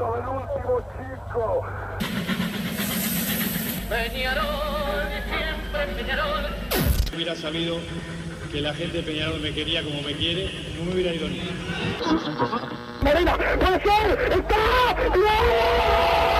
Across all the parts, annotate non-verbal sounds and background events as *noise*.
momento del último chico. Peñarol, siempre Peñarol. hubiera sabido que la gente de Peñarol me quería como me quiere, no me hubiera ido ni. Marina, puede ser, está, Seguro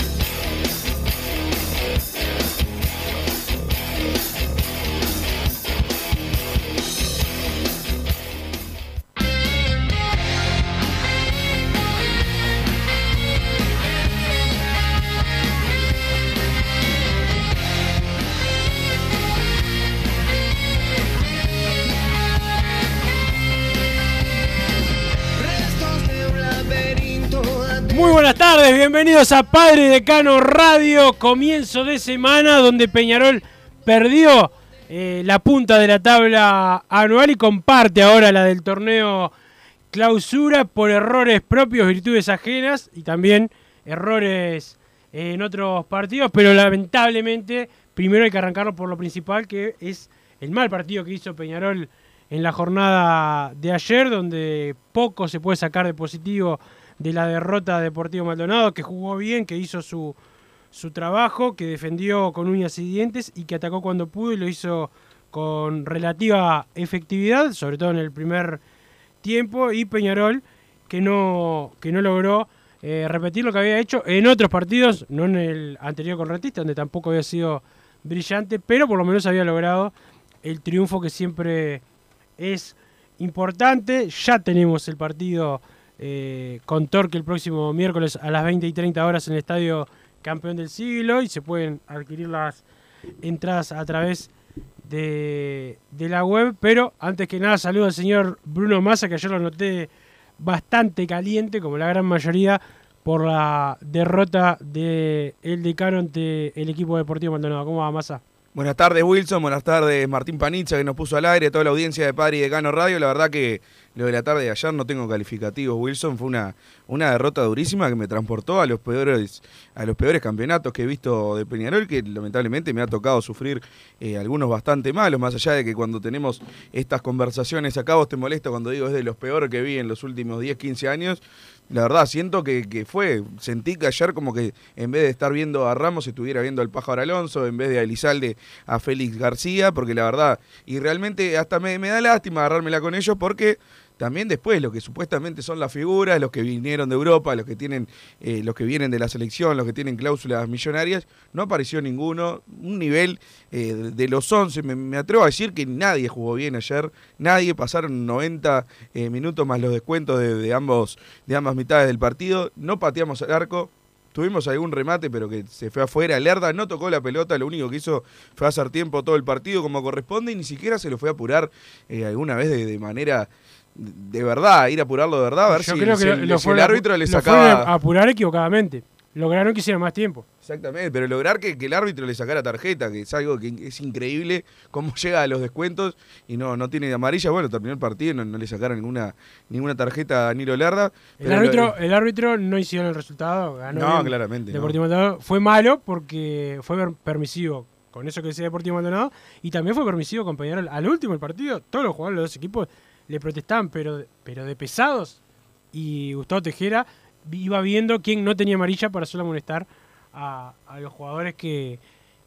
Bienvenidos a Padre Decano Radio, comienzo de semana donde Peñarol perdió eh, la punta de la tabla anual y comparte ahora la del torneo clausura por errores propios, virtudes ajenas y también errores en otros partidos, pero lamentablemente primero hay que arrancarlo por lo principal que es el mal partido que hizo Peñarol en la jornada de ayer, donde poco se puede sacar de positivo de la derrota de Deportivo Maldonado, que jugó bien, que hizo su, su trabajo, que defendió con uñas y dientes y que atacó cuando pudo y lo hizo con relativa efectividad, sobre todo en el primer tiempo, y Peñarol, que no, que no logró eh, repetir lo que había hecho en otros partidos, no en el anterior con Retista, donde tampoco había sido brillante, pero por lo menos había logrado el triunfo que siempre es importante. Ya tenemos el partido eh, con Torque el próximo miércoles a las 20 y 30 horas en el Estadio Campeón del Siglo y se pueden adquirir las entradas a través de, de la web. Pero antes que nada, saludo al señor Bruno Massa, que ayer lo noté bastante caliente, como la gran mayoría, por la derrota de el decano ante el equipo deportivo Maldonado. ¿Cómo va, Massa? Buenas tardes Wilson, buenas tardes Martín Panizza que nos puso al aire, toda la audiencia de Padre y Decano Radio. La verdad que lo de la tarde de ayer no tengo calificativos Wilson, fue una, una derrota durísima que me transportó a los peores a los peores campeonatos que he visto de Peñarol, que lamentablemente me ha tocado sufrir eh, algunos bastante malos, más allá de que cuando tenemos estas conversaciones acá vos te molesta cuando digo es de los peores que vi en los últimos 10, 15 años. La verdad, siento que, que fue, sentí que ayer como que en vez de estar viendo a Ramos estuviera viendo al Pájaro Alonso, en vez de a Elizalde a Félix García, porque la verdad, y realmente hasta me, me da lástima agarrármela con ellos porque también después lo que supuestamente son las figuras, los que vinieron de Europa, los que tienen, eh, los que vienen de la selección, los que tienen cláusulas millonarias, no apareció ninguno. Un nivel eh, de- los 11, me, atrevo a decir que nadie jugó bien ayer, nadie, pasaron 90 eh, minutos más los descuentos de, de ambos, de ambas mitades del partido, no pateamos el arco. Tuvimos algún remate, pero que se fue afuera. Lerda no tocó la pelota, lo único que hizo fue hacer tiempo todo el partido como corresponde y ni siquiera se lo fue a apurar alguna vez de manera de verdad, ir a apurarlo de verdad, a ver Yo si, creo si que el, lo, si lo el a- árbitro le lo sacaba. a apurar equivocadamente. Lograron que hiciera más tiempo. Exactamente, pero lograr que, que el árbitro le sacara tarjeta, que es algo que es increíble cómo *laughs* llega a los descuentos y no, no tiene amarilla. Bueno, terminó el partido, no, no le sacaron ninguna, ninguna tarjeta a Danilo Lerda. El árbitro, lo- el árbitro no hicieron el resultado, ganó. No, bien claramente, no. Deportivo Maldonado fue malo porque fue per- permisivo con eso que decía Deportivo Maldonado y también fue permisivo con Peñarol. Al último el partido, todos los jugadores de los dos equipos le protestaban, pero, pero de pesados. Y Gustavo Tejera iba viendo quién no tenía amarilla para solo amonestar a, a los jugadores que,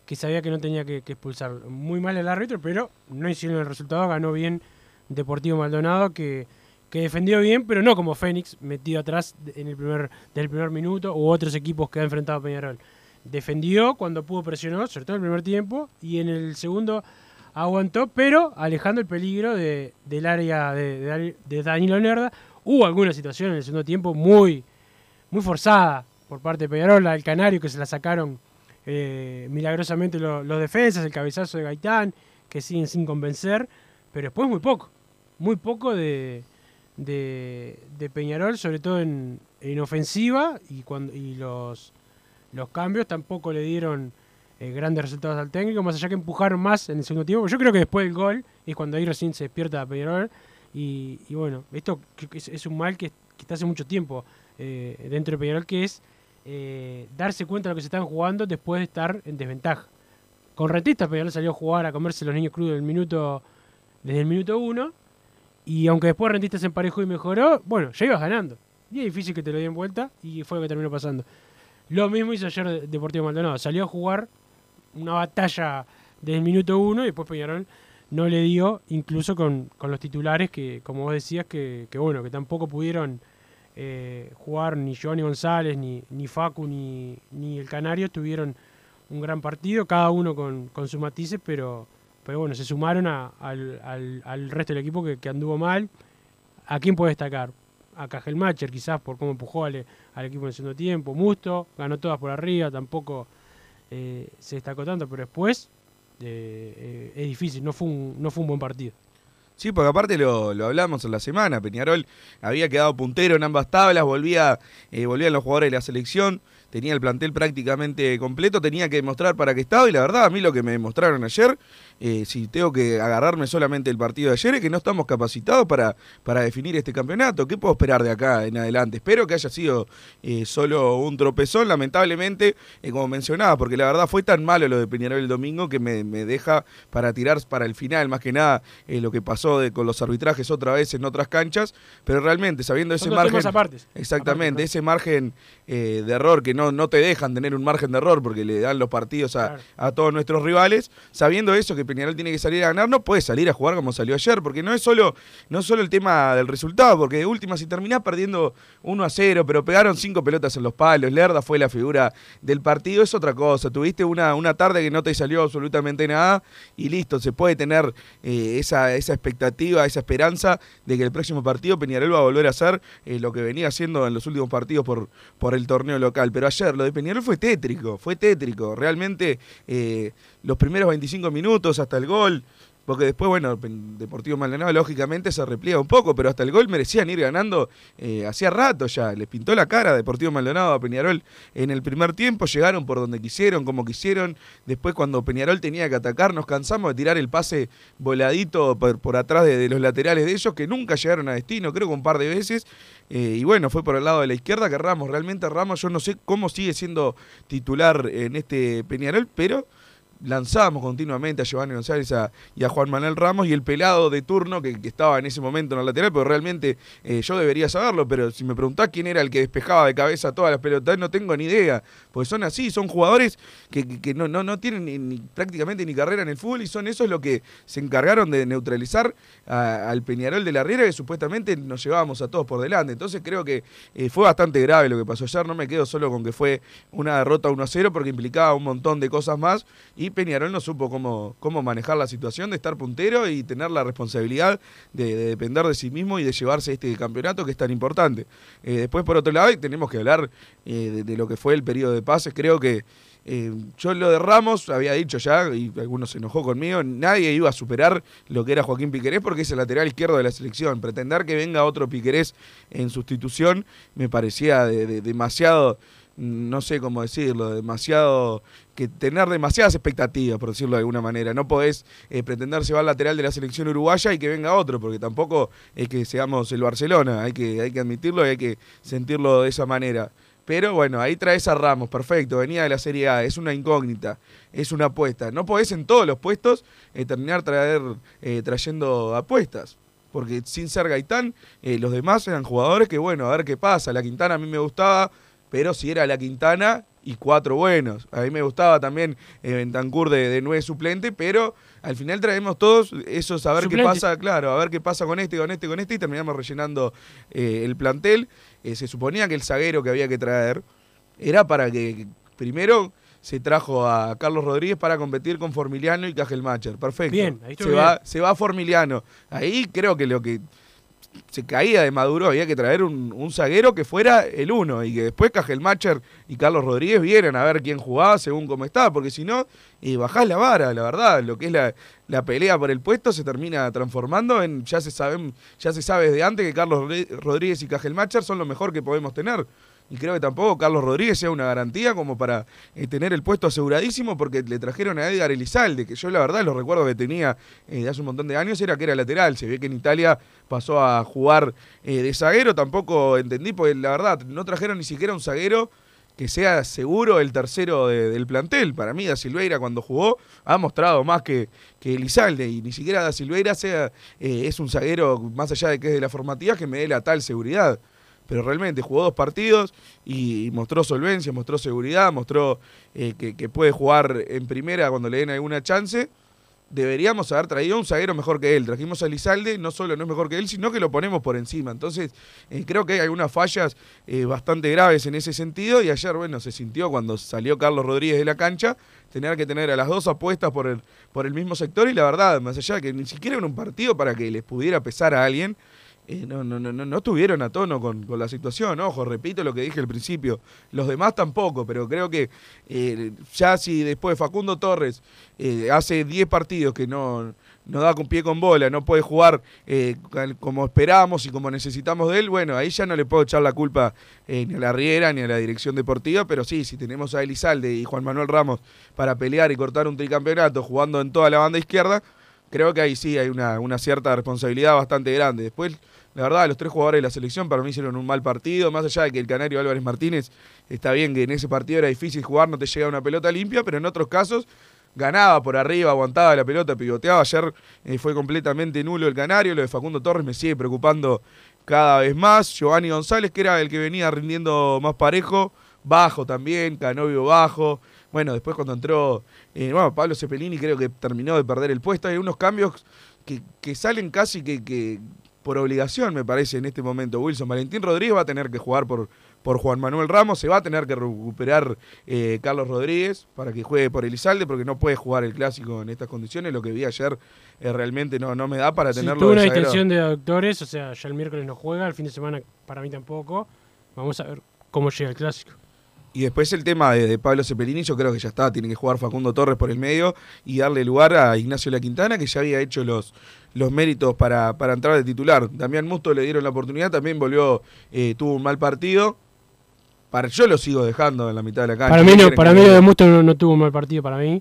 que sabía que no tenía que, que expulsar. Muy mal el árbitro, pero no hicieron el resultado, ganó bien Deportivo Maldonado que, que defendió bien, pero no como Fénix, metido atrás en el primer, del primer minuto, u otros equipos que ha enfrentado Peñarol. Defendió cuando pudo presionó, sobre todo en el primer tiempo, y en el segundo aguantó, pero alejando el peligro de- del área de, de Dani- de Danilo Lerda. Hubo alguna situación en el segundo tiempo muy, muy forzada por parte de Peñarol, al Canario que se la sacaron eh, milagrosamente lo- los defensas, el cabezazo de Gaitán, que siguen sin convencer, pero después muy poco, muy poco de, de, de Peñarol, sobre todo en, en ofensiva, y, cuando, y los, los cambios tampoco le dieron eh, grandes resultados al técnico, más allá que empujaron más en el segundo tiempo. Yo creo que después del gol es cuando ahí recién se despierta Peñarol, y, bueno, esto es, un mal que, está hace mucho tiempo eh, dentro de Peñarol, que es eh, darse cuenta de lo que se están jugando después de estar en desventaja. Con Rentistas Peñarol salió a jugar a comerse los niños crudos del minuto, desde el minuto uno. Y aunque después Rentistas se emparejó y mejoró, bueno, ya ibas ganando. Y es difícil que te lo den vuelta y fue lo que terminó pasando. Lo mismo hizo ayer De- Deportivo Maldonado. Salió a jugar una batalla desde el minuto uno y después Peñarol no le dio, incluso con, con los titulares que, como vos decías, que, que bueno, que tampoco pudieron eh, jugar ni Giovanni González, ni, ni Facu, ni, ni el Canario tuvieron un gran partido, cada uno con, con sus matices, pero, pero bueno, se sumaron a- al, al- al resto del equipo que, que anduvo mal. ¿A quién puede destacar? A Cajelmacher, quizás por cómo empujó al, al equipo en el segundo tiempo. Musto, ganó todas por arriba, tampoco eh, se destacó tanto, pero después eh, eh, es difícil, no fue un, no fue un buen partido. Sí, porque aparte lo, lo hablamos en la semana, Peñarol había quedado puntero en ambas tablas, volvía, volvían los jugadores de la selección, tenía el plantel prácticamente completo, tenía que demostrar para qué estaba y la verdad a mí lo que me demostraron ayer, eh, si tengo que agarrarme solamente el partido de ayer, es que no estamos capacitados para, para definir este campeonato. ¿Qué puedo esperar de acá en adelante? Espero que haya sido eh, solo un tropezón, lamentablemente, eh, como mencionaba, porque la verdad fue tan malo lo de Peñarol el domingo que me, me deja para tirar para el final, más que nada lo que pasó de- con los arbitrajes otra vez en otras canchas, pero realmente sabiendo ese margen... Exactamente, ese margen de error que no, no te dejan tener un margen de error porque le dan los partidos a, Claro. a todos nuestros rivales, sabiendo eso que Peñarol tiene que salir a ganar, no puede salir a jugar como salió ayer, porque no es solo, no solo el tema del resultado, porque de última si terminás perdiendo 1 a 0, pero pegaron cinco pelotas en los palos, Lerda fue la figura del partido, es otra cosa, tuviste una, una tarde que no te salió absolutamente nada y listo, se puede tener eh, esa, esa expectativa, esa esperanza de que el próximo partido Peñarol va a volver a hacer eh, lo que venía haciendo en los últimos partidos por, por el torneo local. Pero ayer lo de Peñarol fue tétrico, fue tétrico. Realmente eh, los primeros 25 minutos hasta el gol, porque después, bueno, Deportivo Maldonado lógicamente se repliega un poco, pero hasta el gol merecían ir ganando eh, hacía rato ya. Les pintó la cara Deportivo Maldonado a Peñarol en el primer tiempo, llegaron por donde quisieron, como quisieron. Después cuando Peñarol tenía que atacar, nos cansamos de tirar el pase voladito por, por atrás de, de los laterales de ellos, que nunca llegaron a destino, creo que un par de veces. Eh, y bueno, fue por el lado de la izquierda que Ramos, realmente Ramos, yo no sé cómo sigue siendo titular en este Peñarol, pero lanzábamos continuamente a Giovanni González a- y a Juan Manuel Ramos y el pelado de turno que, estaba en ese momento en el lateral, pero realmente eh, yo debería saberlo, pero si me preguntás quién era el que despejaba de cabeza todas las pelotas, no tengo ni idea, porque son así, son jugadores que, no, no, no tienen ni- prácticamente ni carrera en el fútbol y son esos los que se encargaron de neutralizar a- al Peñarol de la Riera que supuestamente nos llevábamos a todos por delante. Entonces creo que eh, fue bastante grave lo que pasó ayer, no me quedo solo con que fue una derrota 1-0 porque implicaba un montón de cosas más y Peñarol no supo cómo, cómo manejar la situación de estar puntero y tener la responsabilidad de, de depender de sí mismo y de llevarse este campeonato que es tan importante. Eh, después, por otro lado, tenemos que hablar eh, de, lo que fue el periodo de pases. Creo que eh, yo lo de Ramos había dicho ya, y algunos se enojó conmigo, nadie iba a superar lo que era Joaquín Piquerés porque es el lateral izquierdo de la selección. Pretender que venga otro Piquerés en sustitución me parecía de- demasiado no sé cómo decirlo, demasiado, que tener demasiadas expectativas, por decirlo de alguna manera. No podés eh, pretender llevar lateral de la selección uruguaya y que venga otro, porque tampoco es que seamos el Barcelona, hay que, hay que admitirlo y hay que sentirlo de esa manera. Pero bueno, ahí traes a Ramos, perfecto, venía de la Serie A, es una incógnita, es una apuesta. No podés en todos los puestos eh, terminar traer, eh, trayendo apuestas porque sin ser Gaitán, eh, los demás eran jugadores que, bueno, a ver qué pasa. La Quintana a mí me gustaba, pero si era la Quintana y cuatro buenos. A mí me gustaba también eh, Bentancur de, de nueve suplente, pero al final traemos todos esos a ver qué pasa, claro, a ver qué pasa con este, con este, con este, y terminamos rellenando eh, el plantel. Eh, se suponía que el zaguero que había que traer era para que, primero se trajo a Carlos Rodríguez para competir con Formiliano y Cajelmacher. Perfecto. Bien, ahí se va, se va Formiliano. Ahí creo que lo que se caía de Maduro, había que traer un, un zaguero que fuera el uno y que después Cajelmacher y Carlos Rodríguez vieran a ver quién jugaba según cómo estaba, porque si no, y bajás la vara, la verdad, lo que es la, la pelea por el puesto se termina transformando en, ya se, saben, ya se sabe desde antes que Carlos Rodríguez y Cajelmacher son lo mejor que podemos tener y creo que tampoco Carlos Rodríguez sea una garantía como para eh, tener el puesto aseguradísimo porque le trajeron a Edgar Elizalde, que yo la verdad los recuerdos que tenía eh, de hace un montón de años era que era lateral, se ve que en Italia pasó a jugar eh, de zaguero, tampoco entendí, porque la verdad no trajeron ni siquiera un zaguero que sea seguro el tercero del plantel. Para mí, Da Silveira cuando jugó ha mostrado más que, que Elizalde y ni siquiera Da Silveira sea, es un zaguero, más allá de que es de la formativa, que me dé la tal seguridad pero realmente jugó dos partidos y mostró solvencia, mostró seguridad, mostró eh, que, puede jugar en primera cuando le den alguna chance. Deberíamos haber traído un zaguero mejor que él. Trajimos a Lizalde, no solo no es mejor que él, sino que lo ponemos por encima. Entonces, eh, creo que hay algunas fallas eh, bastante graves en ese sentido. Y ayer, bueno, se sintió cuando salió Carlos Rodríguez de la cancha, tener que tener a las dos apuestas por el, por el mismo sector. Y la verdad, más allá de que ni siquiera en un partido para que les pudiera pesar a alguien, eh, no, no, no, no estuvieron a tono con, la situación. Ojo, repito lo que dije al principio. Los demás tampoco, pero creo que eh, ya si después Facundo Torres eh, hace 10 partidos que no, no da con pie con bola, no puede jugar como esperamos y como necesitamos de él, bueno, ahí ya no le puedo echar la culpa ni a la Riera ni a la dirección deportiva, pero sí, si tenemos a Elizalde y Juan Manuel Ramos para pelear y cortar un tricampeonato jugando en toda la banda izquierda, creo que ahí sí hay una, una cierta responsabilidad bastante grande. Después la verdad, los tres jugadores de la selección para mí hicieron un mal partido, más allá de que el canario Álvarez Martínez está bien que en ese partido era difícil jugar, no te llega una pelota limpia, pero en otros casos ganaba por arriba, aguantaba la pelota, pivoteaba. Ayer eh, fue completamente nulo el canario, lo de Facundo Torres me sigue preocupando cada vez más. Giovanni González, que era el que venía rindiendo más parejo, bajo también, Canovio bajo. Bueno, después cuando entró eh, bueno, Pablo Cepelini creo que terminó de perder el puesto. Hay unos cambios que, que salen casi que, que por obligación, me parece, en este momento. Wilson Valentín Rodríguez va a tener que jugar por, por Juan Manuel Ramos, se va a tener que recuperar eh, Carlos Rodríguez para que juegue por Elizalde, porque no puede jugar el clásico en estas condiciones. Lo que vi ayer eh, realmente no, no me da para tenerlo. tuvo una distinción de doctores, o sea, ya el miércoles no juega, el fin de semana para mí tampoco. Vamos a ver cómo llega el clásico. Y después el tema de, Pablo Cepelini, yo creo que ya está, tiene que jugar Facundo Torres por el medio y darle lugar a Ignacio La Quintana, que ya había hecho los, los méritos para, para entrar de titular. Damián Musto le dieron la oportunidad, también volvió, eh, tuvo un mal partido. Para, yo lo sigo dejando en la mitad de la cancha. Para mí, no, para mí lo de Musto no, tuvo un mal partido, para mí.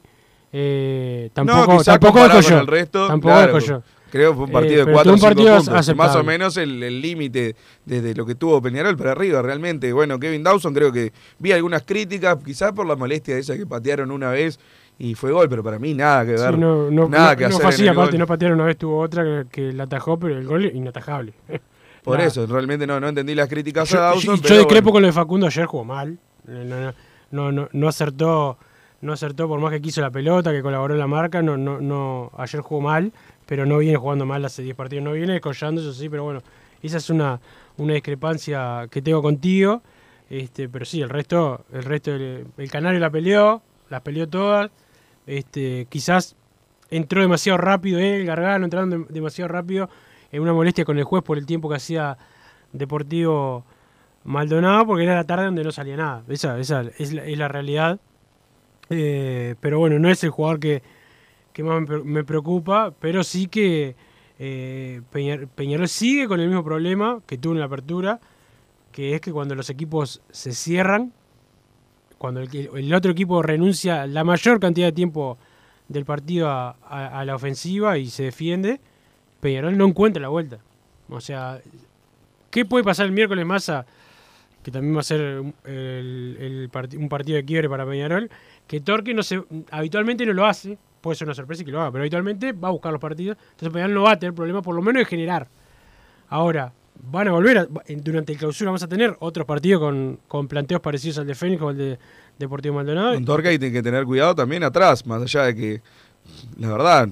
Eh, tampoco no, tampoco yo. El resto, tampoco yo. Creo que fue un eh, partido de 4 o Más o menos el límite desde lo que tuvo Peñarol para arriba, realmente. Bueno, Kevin Dawson creo que vi algunas críticas, quizás por la molestia de esa que patearon una vez y fue gol, pero para mí nada que ver. no, no, nada que hacer. Fue así, aparte no patearon una vez, tuvo otra que, la atajó, pero el gol inatajable. *laughs* Por eso, realmente no, no entendí las críticas a Dawson. Yo, yo discrepo con lo de Facundo, ayer jugó mal. No, no, no, acertó no acertó por más que quiso la pelota, que colaboró en la marca, no, no, no, ayer jugó mal pero no viene jugando mal hace 10 partidos. No viene descollando, eso sí, pero bueno, esa es una, una discrepancia que tengo contigo. Este, pero sí, el resto, el resto el Canario la peleó, las peleó todas. Este, quizás entró demasiado rápido él, el Gargano entraron demasiado rápido en una molestia con el juez por el tiempo que hacía Deportivo Maldonado, porque era la tarde donde no salía nada. Esa, esa es, la, es la realidad. Eh, pero bueno, no es el jugador que, que más me preocupa, pero sí que eh, Peñarol sigue con el mismo problema que tuvo en la apertura, que es que cuando los equipos se cierran, cuando el, otro equipo renuncia la mayor cantidad de tiempo del partido a, la ofensiva y se defiende, Peñarol no encuentra la vuelta. O sea, ¿qué puede pasar el miércoles más que también va a ser un partido de quiebre para Peñarol, que Torque no se, habitualmente no lo hace, puede ser una sorpresa y que lo haga, pero habitualmente va a buscar los partidos. Entonces Peñarol no va a tener problema, por lo menos de generar. Ahora, van a volver, durante el clausura vamos a tener otros partidos con, con planteos parecidos al de Fénix o al de Deportivo Maldonado. Con Torque hay que tener cuidado también atrás, más allá de que, la verdad,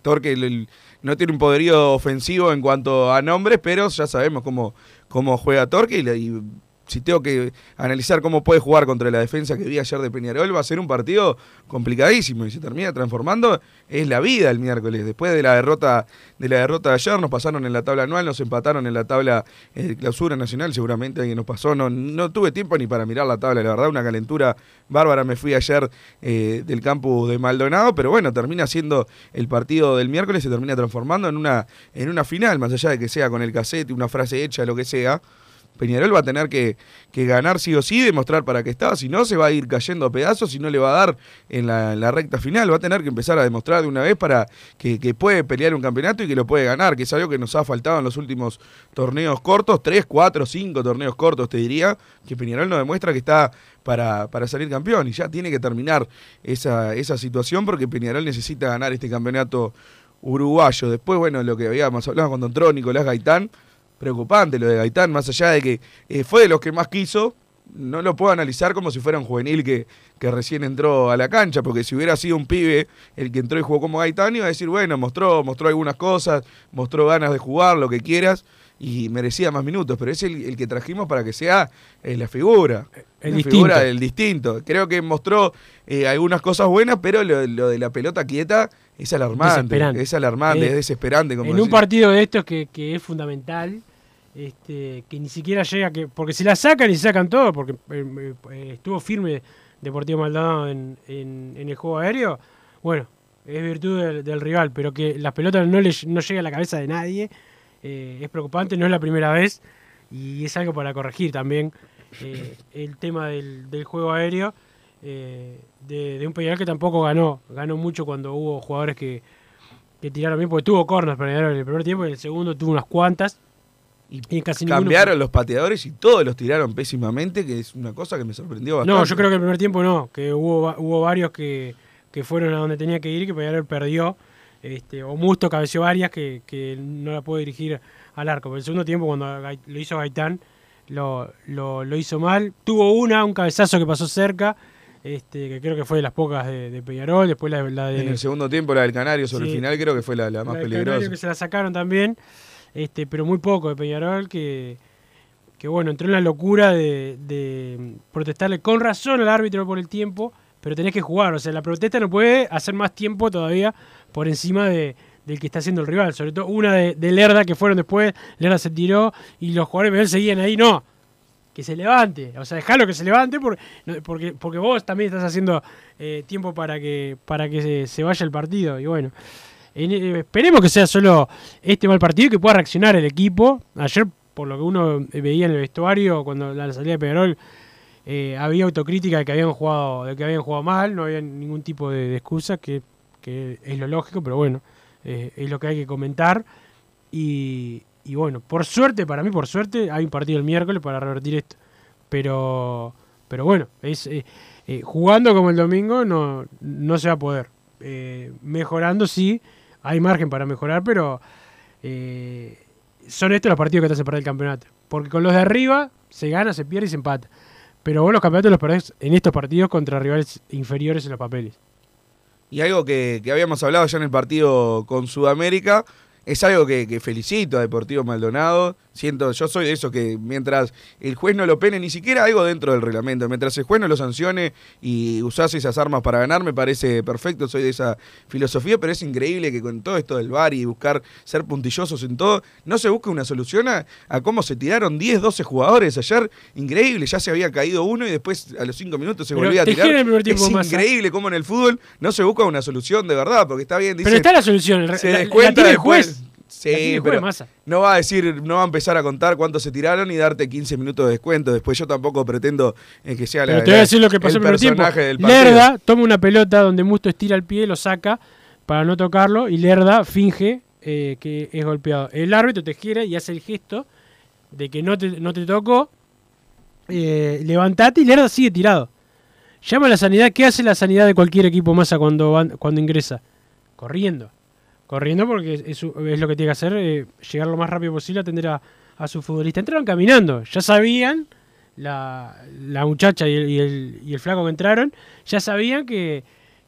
Torque no tiene un poderío ofensivo en cuanto a nombres, pero ya sabemos cómo, cómo juega Torque y, si tengo que analizar cómo puede jugar contra la defensa que vi ayer de Peñarol, va a ser un partido complicadísimo y se termina transformando. Es la vida el miércoles. Después de la derrota de la derrota de ayer, nos pasaron en la tabla anual, nos empataron en la tabla eh, de clausura nacional, seguramente alguien nos pasó. No, no tuve tiempo ni para mirar la tabla, la verdad, una calentura bárbara. Me fui ayer eh, del campo de Maldonado, pero bueno, termina siendo el partido del miércoles, se termina transformando en una, en una final, más allá de que sea con el cassette, una frase hecha, lo que sea. Peñarol va a tener que, que, ganar sí o sí, demostrar para qué está, si no se va a ir cayendo a pedazos y no le va a dar en la, recta final, va a tener que empezar a demostrar de una vez para que, que, puede pelear un campeonato y que lo puede ganar, que es algo que nos ha faltado en los últimos torneos cortos, tres, cuatro, cinco torneos cortos te diría, que Peñarol nos demuestra que está para, para salir campeón y ya tiene que terminar esa, esa situación porque Peñarol necesita ganar este campeonato uruguayo. Después, bueno, lo que habíamos hablado cuando entró Nicolás Gaitán, preocupante lo de Gaitán, más allá de que eh, fue de los que más quiso, no lo puedo analizar como si fuera un juvenil que, que, recién entró a la cancha, porque si hubiera sido un pibe el que entró y jugó como Gaitán, iba a decir, bueno, mostró, mostró algunas cosas, mostró ganas de jugar, lo que quieras, y merecía más minutos, pero es el, el que trajimos para que sea eh, la figura. El la distinto. figura del distinto. Creo que mostró eh, algunas cosas buenas, pero lo, lo, de la pelota quieta es alarmante. Es alarmante, Eh, es desesperante. Como en un partido de estos que, que es fundamental, este, que ni siquiera llega, que porque se la sacan y sacan todo, porque eh, eh, estuvo firme Deportivo Maldonado en, el juego aéreo, bueno, es virtud del, rival, pero que las pelotas no, le, no llega a la cabeza de nadie, eh, es preocupante, no es la primera vez, y es algo para corregir también el tema del, juego aéreo. de, de un Peñarol que tampoco ganó, ganó mucho cuando hubo jugadores que, que tiraron bien, porque tuvo corners Peñarol en el primer tiempo y en el segundo tuvo unas cuantas. Y, casi ninguno Cambiaron los pateadores y todos los tiraron pésimamente, que es una cosa que me sorprendió bastante. No, yo creo que el primer tiempo no, que hubo, hubo varios que, que fueron a donde tenía que ir que Peñarol perdió. Este, o Musto cabeció varias que, que no la pudo dirigir al arco. Pero el segundo tiempo, cuando lo hizo Gaitán, lo, lo, lo hizo mal. Tuvo una, un cabezazo que pasó cerca, este, que creo que fue de las pocas de, de Peñarol. Después la, la de. En el segundo tiempo, la del Canario sobre Sí. el final, creo que fue la, la más la del peligrosa. Canario que se la sacaron también, este, pero muy poco de Peñarol que, que bueno, entró en la locura de, protestarle con razón al árbitro por el tiempo, pero tenés que jugar, o sea, la protesta no puede hacer más tiempo todavía por encima de, del que está haciendo el rival, sobre todo una de, de Lerda que fueron después, Lerda se tiró y los jugadores de Peñarol seguían ahí, no, que se levante, o sea, dejalo que se levante porque, porque, porque vos también estás haciendo eh, tiempo para que, para que se, se vaya el partido, y bueno. Eh, esperemos que sea solo este mal partido y que pueda reaccionar el equipo. Ayer, por lo que uno veía en el vestuario, cuando la salida de Pedrol, eh, había autocrítica de que habían jugado, de que habían jugado mal, no había ningún tipo de, excusa, que, es lo lógico, pero bueno, eh, es lo que hay que comentar. Y, bueno, por suerte, para mí, por suerte, hay un partido el miércoles para revertir esto. Pero, pero bueno, eh, eh, jugando como el domingo no, no se va a poder. Eh, mejorando sí, hay margen para mejorar, pero eh, son estos los partidos que te hacen perder el campeonato. Porque con los de arriba se gana, se pierde y se empata. Pero vos los campeonatos los perdés en estos partidos contra rivales inferiores en los papeles. Y algo que, que habíamos hablado ya en el partido con Sudamérica, es algo que, que felicito a Deportivo Maldonado. Siento, yo soy de esos que mientras el juez no lo pene, ni siquiera algo dentro del reglamento, mientras el juez no lo sancione y usás esas armas para ganar, me parece perfecto, soy de esa filosofía, pero es increíble que con todo esto del VAR y buscar ser puntillosos en todo, no se busca una solución a, a cómo se tiraron 10, 12 jugadores ayer. Increíble, ya se había caído uno y después a los 5 minutos se Pero volvía a tirar. es increíble cómo en el fútbol no se busca una solución de verdad, porque está bien, dice, pero está la solución. se la- el juez. Sí, La pero no va a decir, no va a empezar a contar cuántos se tiraron y darte 15 minutos de descuento. Después yo tampoco pretendo eh, que sea la, Pero te voy a la- decir lo que pasó el personaje del partido. Lerda toma una pelota donde Musto estira el pie, lo saca para no tocarlo y Lerda finge eh, que es golpeado. El árbitro te gira y hace el gesto de que no te, no te tocó. Eh, levantate y Lerda sigue tirado. Llama a la sanidad. ¿Qué hace la sanidad de cualquier equipo masa cuando, van- cuando ingresa? Corriendo. Corriendo porque es, es lo que tiene que hacer, eh, llegar lo más rápido posible a atender a, su futbolista. Entraron caminando, ya sabían, la, la muchacha y el, y, el, y el flaco que entraron, ya sabían que,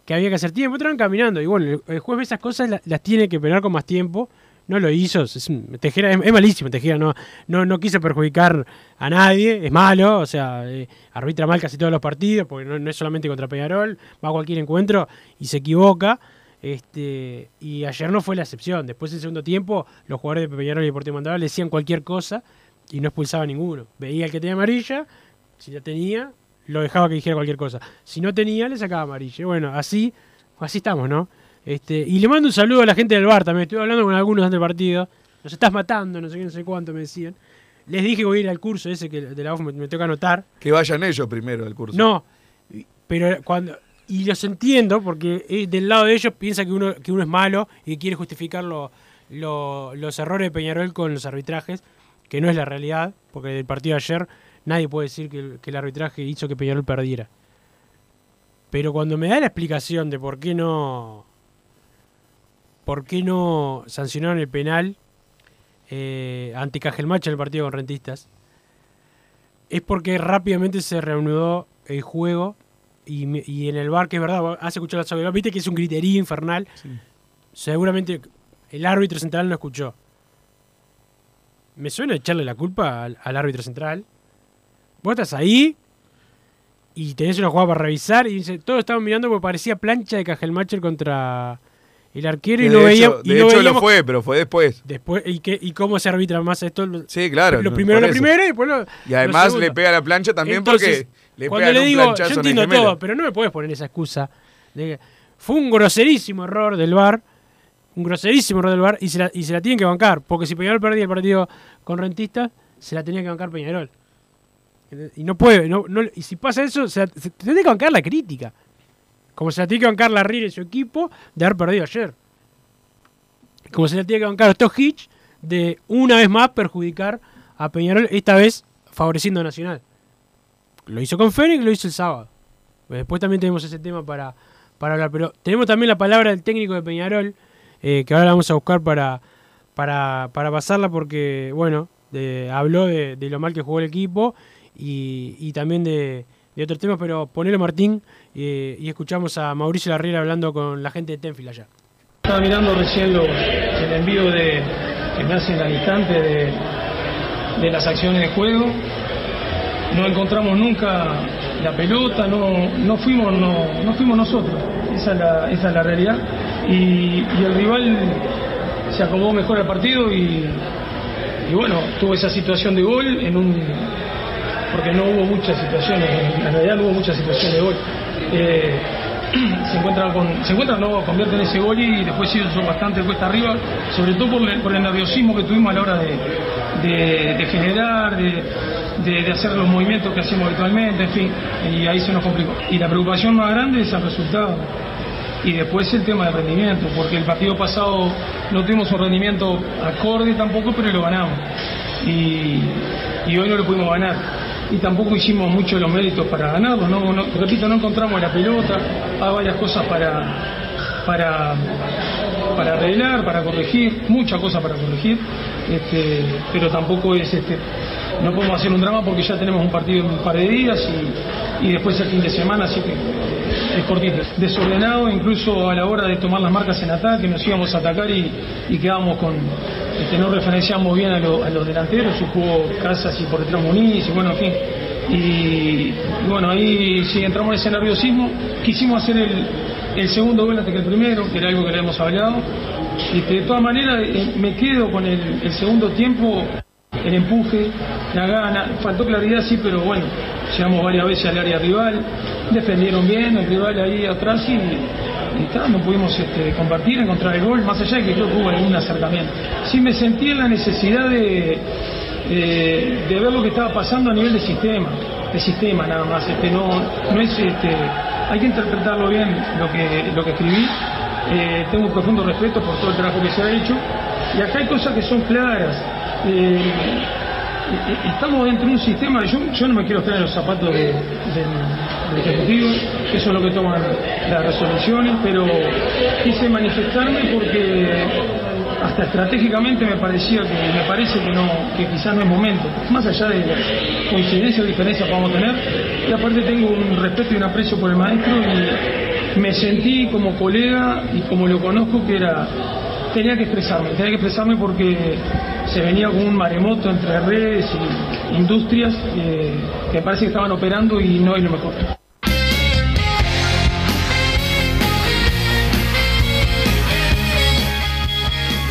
que había que hacer tiempo, entraron caminando. Y bueno, el, el juez esas cosas, la- las tiene que penar con más tiempo, no lo hizo. Es, Tejera es, malísimo, Tejera no, no, no perjudicar a nadie, es malo, o sea, eh, arbitra mal casi todos los partidos, porque no, es solamente contra Peñarol, va a cualquier encuentro y se equivoca. Este, y ayer no fue la excepción. Después del segundo tiempo, los jugadores de Peñarol y Deportivo Mandaba le decían cualquier cosa y no expulsaba a ninguno. Veía el que tenía amarilla, si la tenía, lo dejaba que dijera cualquier cosa. Si no tenía, le sacaba amarilla. Bueno, así, así estamos, ¿no? Este, y le mando un saludo a la gente del bar también. Estuve hablando con algunos antes del partido. Nos estás matando, no sé qué, no sé cuánto me decían. Les dije que voy a ir al curso ese que de la UF me, toca anotar. Que vayan ellos primero al curso. No, pero cuando. Y los entiendo porque del lado de ellos piensa que uno, que uno es malo y quiere justificar los errores de Peñarol con los arbitrajes, que no es la realidad, porque del partido de ayer nadie puede decir que que el arbitraje hizo que Peñarol perdiera. Pero cuando me da la explicación de por qué no ¿por qué no sancionaron el penal eh, ante Cajelmacha en el partido con Rentistas? Es porque rápidamente se reanudó el juego y, en el bar, que es verdad, hace escuchar la sabiduría, viste que es un griterío infernal. Seguramente el árbitro central no escuchó. Me suena echarle la culpa al, árbitro central. Vos estás ahí y tenés una jugada para revisar y dice, todos estaban mirando porque parecía plancha de Cajelmacher contra el arquero y no veía. de hecho lo fue, pero fue después. Después, ¿y, qué, ¿Y cómo se arbitra más esto? Sí, claro. Lo primero la primera y después lo. Y además le pega la plancha también porque le cuando le digo, yo entiendo todo, pero no me puedes poner esa excusa. De fue un groserísimo error del VAR. Un groserísimo error del VAR y se la, y se la tienen que bancar. Porque si Peñarol perdía el partido con Rentista, se la tenía que bancar Peñarol. Y no puede. No, no, y si pasa eso, se, se tiene que bancar la crítica. Como se la tiene que bancar la Riera y su equipo de haber perdido ayer. Como se la tiene que bancar a estos Hitch de una vez más perjudicar a Peñarol, esta vez favoreciendo a Nacional. Lo hizo con Fénix, lo hizo el sábado. Después también tenemos ese tema para, para hablar. Pero tenemos también la palabra del técnico de Peñarol, eh, que ahora la vamos a buscar para, para, pasarla porque, bueno, habló de, lo mal que jugó el equipo y también de, de otros temas, pero ponelo Martín eh, y escuchamos a Mauricio Larriera hablando con la gente de Tenfield allá. Estaba mirando recién el envío de, que me hacen al instante de, de las acciones de juego. No encontramos nunca la pelota, no, no, fuimos, no, no fuimos nosotros, esa es la, esa es la realidad. Y, el rival se acomodó mejor al partido y, y bueno, tuvo esa situación de gol en un, porque no hubo muchas situaciones, en realidad no hubo muchas situaciones de gol. Eh, *clears throat* se encuentran con, se encuentran, no convierten ese gol y después sí son bastante cuesta arriba, sobre todo por, el nerviosismo que tuvimos a la hora de, generar, de, hacer los movimientos que hacemos habitualmente, en fin, y ahí se nos complicó. Y la preocupación más grande es el resultado. Y después el tema del rendimiento, porque el partido pasado no tuvimos un rendimiento acorde tampoco, pero lo ganamos. Y, y hoy no lo pudimos ganar y tampoco hicimos mucho los méritos para ganarlo. No, repito, no encontramos la pelota, hay varias cosas para, para, para arreglar, para corregir, muchas cosas para corregir, este, pero tampoco es este, no podemos hacer un drama porque ya tenemos un partido en un par de días y, y después el fin de semana, así que es cortito. Desordenado, incluso a la hora de tomar las marcas en ataque, nos íbamos a atacar y, y quedábamos con, este, no referenciamos bien a, los delanteros, su juego Casas y por detrás Muniz, y bueno, en fin. Y, bueno, ahí sí entramos en ese nerviosismo. Quisimos hacer el, segundo gol antes que el primero, que era algo que le hemos hablado. Y de todas maneras, eh, me quedo con el, segundo tiempo, el empuje, la gana. Faltó claridad, sí, pero bueno, llegamos varias veces al área rival, defendieron bien el rival ahí atrás y no pudimos este, compartir, encontrar el gol, más allá de que creo que hubo algún acercamiento. Sí me sentí en la necesidad de, de, ver lo que estaba pasando a nivel de sistema, de sistema nada más, este, no, no es, este, hay que interpretarlo bien lo que, lo que escribí, eh, tengo un profundo respeto por todo el trabajo que se ha hecho, y acá hay cosas que son claras. Eh, estamos dentro de un sistema, yo, no me quiero estar en los zapatos del Ejecutivo, eso es lo que toman las resoluciones, pero quise manifestarme porque hasta estratégicamente me parecía que me parece que no que quizás no es momento. Más allá de las coincidencias o diferencias que podamos tener. Y aparte tengo un respeto y un aprecio por el maestro y me sentí como colega y como lo conozco que era tenía que expresarme, tenía que expresarme porque se venía con un maremoto entre redes y industrias eh, que parece que estaban operando y no es lo mejor.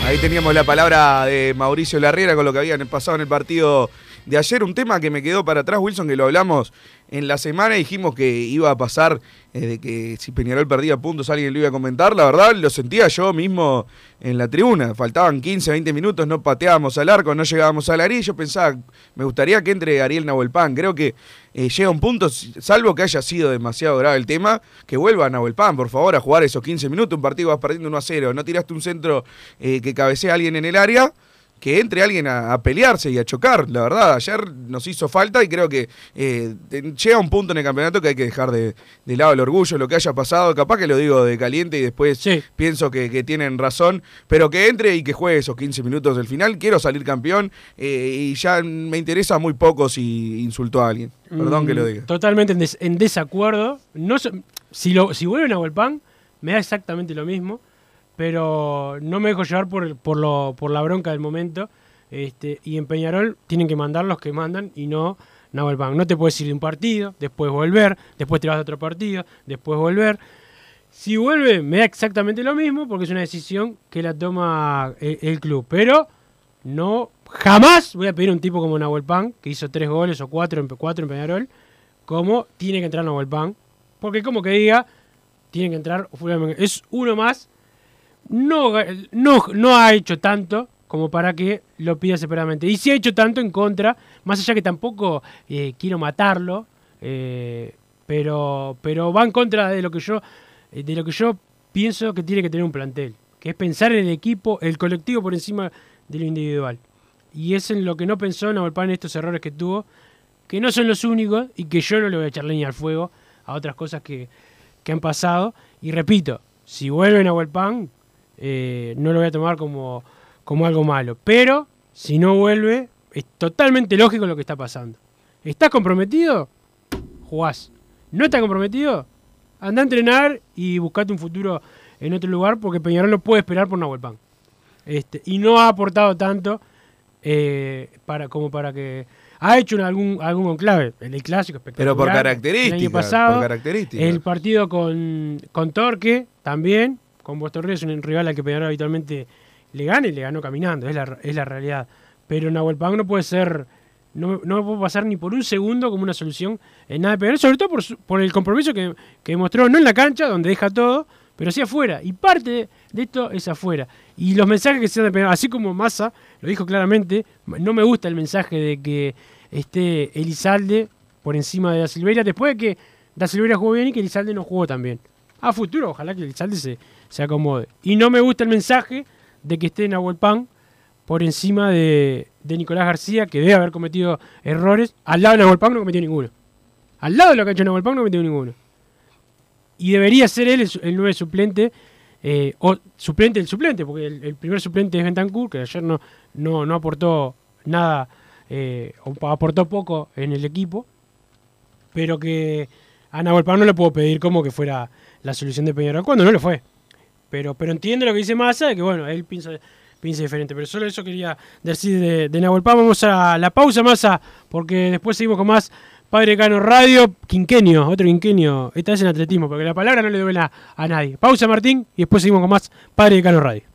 Ahí teníamos la palabra de Mauricio Larriera con lo que habían pasado en el partido de ayer. Un tema que me quedó para atrás, Wilson, que lo hablamos en la semana. Dijimos que iba a pasar eh, de que si Peñarol perdía puntos alguien lo iba a comentar. La verdad, lo sentía yo mismo en la tribuna. Faltaban 15, 20 minutos, no pateábamos al arco, no llegábamos al área. Yo pensaba, me gustaría que entre Ariel Nahuelpan. Creo que eh, llega un punto, salvo que haya sido demasiado grave el tema, que vuelva Nahuelpan, por favor, a jugar esos 15 minutos. Un partido vas perdiendo 1 a 0. No tiraste un centro eh, que cabecea a alguien en el área que entre alguien a, pelearse y a chocar. La verdad, ayer nos hizo falta y creo que eh, llega un punto en el campeonato que hay que dejar de, lado el orgullo, lo que haya pasado. Capaz que lo digo de caliente y después pienso que, tienen razón, pero que entre y que juegue esos 15 minutos del final. Quiero salir campeón eh, y ya me interesa muy poco si insultó a alguien. Perdón que lo mm, diga. Totalmente en, desacuerdo. No, si, lo, si vuelven a Golpán, me da exactamente lo mismo pero no me dejo llevar por, por, lo, por la bronca del momento. Este, y en Peñarol tienen que mandar los que mandan y no Nahuel Pan. No te puedes ir de un partido, después volver, después te vas a otro partido, después volver. Si vuelve, me da exactamente lo mismo porque es una decisión que la toma el, club. Pero no, jamás voy a pedir a un tipo como Nahuel Pan, que hizo tres goles o cuatro en, cuatro en Peñarol, como tiene que entrar Nahuel Pan. Porque como que diga, tiene que entrar, es uno más no, no, no ha hecho tanto como para que lo pida separadamente. Y si ha hecho tanto en contra, más allá que tampoco eh, quiero matarlo, eh, pero, pero va en contra de lo que yo eh, de lo que yo pienso que tiene que tener un plantel, que es pensar en el equipo, el colectivo por encima de lo individual. Y es en lo que no pensó Nahuelpan en estos errores que tuvo, que no son los únicos y que yo no le voy a echar leña al fuego a otras cosas que, que han pasado. Y repito, si vuelven a Huelpan, eh, no lo voy a tomar como, como algo malo. Pero si no vuelve, es totalmente lógico lo que está pasando. ¿Estás comprometido? Jugás. ¿No estás comprometido? Anda a entrenar y buscate un futuro en otro lugar porque Peñarol no puede esperar por Nahuel Pan. Este, y no ha aportado tanto eh, para, como para que ha hecho algún algún clave el clásico espectacular. Pero por características. El pasado, por El partido con, con Torque también, con Puerto es un rival al que Peñarol habitualmente le gane, le ganó caminando, es la, es la realidad. Pero Nahuel Pan no puede ser, no, no puede pasar ni por un segundo como una solución en nada de Peñarol, sobre todo por, por el compromiso que, que demostró, no en la cancha, donde deja todo, pero sí afuera. Y parte de esto es afuera. Y los mensajes que se dan de Peñarol, así como Massa lo dijo claramente, no me gusta el mensaje de que esté Elizalde por encima de Da Silveira, después de que Da Silveira jugó bien y que Elizalde no jugó tan bien. A futuro, ojalá que Elizalde se, se acomode. Y no me gusta el mensaje de que esté Nahuel Pan por encima de, Nicolás García, que debe haber cometido errores. Al lado de Nahuel Pan no cometió ninguno. Al lado de lo que ha hecho Nahuel Pan no cometió ninguno. Y debería ser él el, nuevo suplente, eh, o suplente del suplente, porque el, primer suplente es Bentancur, que ayer no, no, no aportó nada, eh, o aportó poco en el equipo, pero que a Nahuel Pan no le puedo pedir como que fuera la solución de Peñarol, cuando no lo fue. Pero, pero entiende lo que dice Massa, que bueno, él piensa, piensa diferente. Pero solo eso quería decir de, de Vamos a la pausa, Massa, porque después seguimos con más Padre Cano Radio, quinquenio, otro quinquenio. Esta vez en atletismo, porque la palabra no le duele a, a nadie. Pausa, Martín, y después seguimos con más Padre Cano Radio.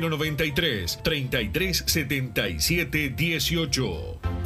093 33 77 18.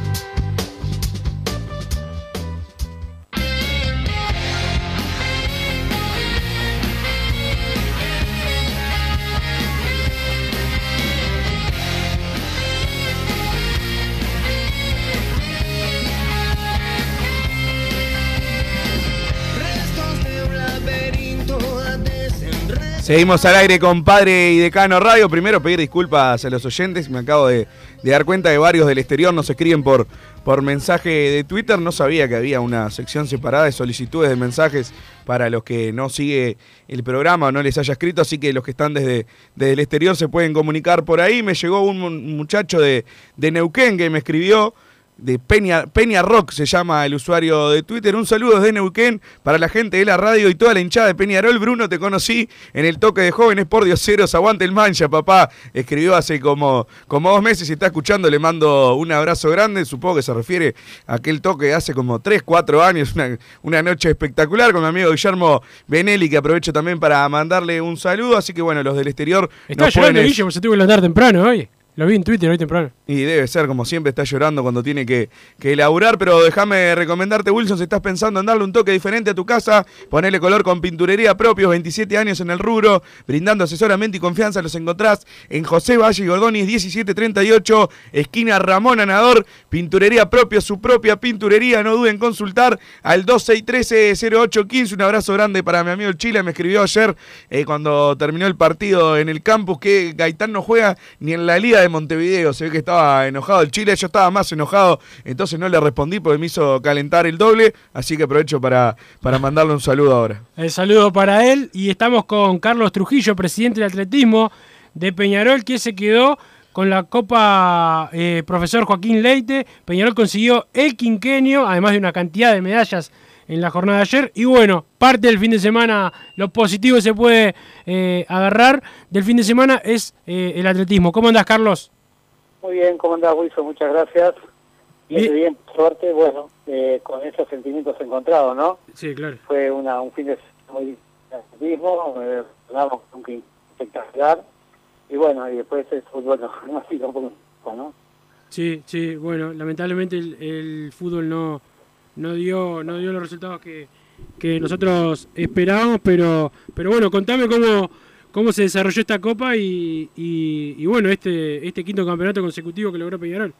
Seguimos al aire con Padre y Decano Radio. Primero pedir disculpas a los oyentes. Me acabo de, dar cuenta de varios del exterior nos escriben por, mensaje de Twitter. No sabía que había una sección separada de solicitudes de mensajes para los que no sigue el programa o no les haya escrito. Así que los que están desde, desde el exterior se pueden comunicar por ahí. Me llegó un muchacho de Neuquén que me escribió de Peña, Peña Rock se llama el usuario de Twitter. Un saludo desde Neuquén para la gente de la radio y toda la hinchada de Peñarol. Bruno, te conocí en el toque de jóvenes por Dioseros. Aguante el mancha, papá. Escribió hace como, como dos meses y está escuchando. Le mando un abrazo grande. Supongo que se refiere a aquel toque de hace como tres, cuatro años. Una, una noche espectacular con mi amigo Guillermo Benelli, que aprovecho también para mandarle un saludo. Así que bueno, los del exterior. Está Guillermo, se tuvo que levantar temprano hoy. Lo vi en Twitter hoy temprano. Y debe ser, como siempre, está llorando cuando tiene que, que elaborar. Pero déjame recomendarte, Wilson, si estás pensando en darle un toque diferente a tu casa, ponerle color con pinturería propios, 27 años en el rubro, brindando asesoramiento y confianza. Los encontrás en José Valle Gordonis, 1738, esquina Ramón Anador. Pinturería propia, su propia pinturería. No duden en consultar al 2613-0815. Un abrazo grande para mi amigo el Chile. Me escribió ayer, eh, cuando terminó el partido en el campus, que Gaitán no juega ni en la Liga de Montevideo. Se ve que estaba enojado el Chile, yo estaba más enojado, entonces no le respondí porque me hizo calentar el doble, así que aprovecho para, para mandarle un saludo ahora. El saludo para él y estamos con Carlos Trujillo, presidente del atletismo de Peñarol, que se quedó con la Copa eh, Profesor Joaquín Leite. Peñarol consiguió el quinquenio, además de una cantidad de medallas en la jornada de ayer. Y bueno, parte del fin de semana, lo positivo que se puede eh, agarrar del fin de semana es eh, el atletismo. ¿Cómo andás, Carlos? Muy bien, ¿cómo andás, Wilson? Muchas gracias. Bien, bien, suerte, bueno, eh, con esos sentimientos encontrados, ¿no? Sí, claro. Fue una, un fin de semana muy atletismo, eh, un espectacular. Y bueno, y después el fútbol no, *laughs* no ha sido un poco, ¿no? Sí, sí, bueno, lamentablemente el, el fútbol no, no dio no dio los resultados que, que nosotros esperábamos, pero pero bueno, contame cómo cómo se desarrolló esta copa y, y, bueno, este este quinto campeonato consecutivo que logró Peñarol.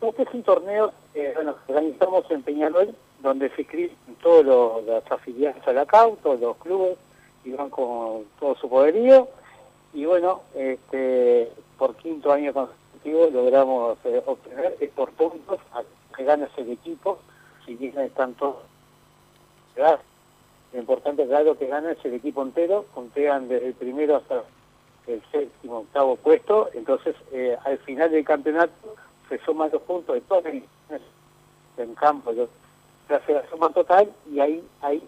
Este es un torneo eh, bueno, organizamos en Peñarol, donde se inscriben todos las afiliadas a la CAU, todos los clubes, y van con todo su poderío. Y bueno, este, por quinto año consecutivo logramos eh, obtener por puntos que gana el equipo si bien están todos. Lo importante claro que gana es el equipo entero, contean desde el primero hasta el séptimo, octavo puesto, entonces eh, al final del campeonato se suman los puntos de todas las en campo, se hace la suma total y ahí, ahí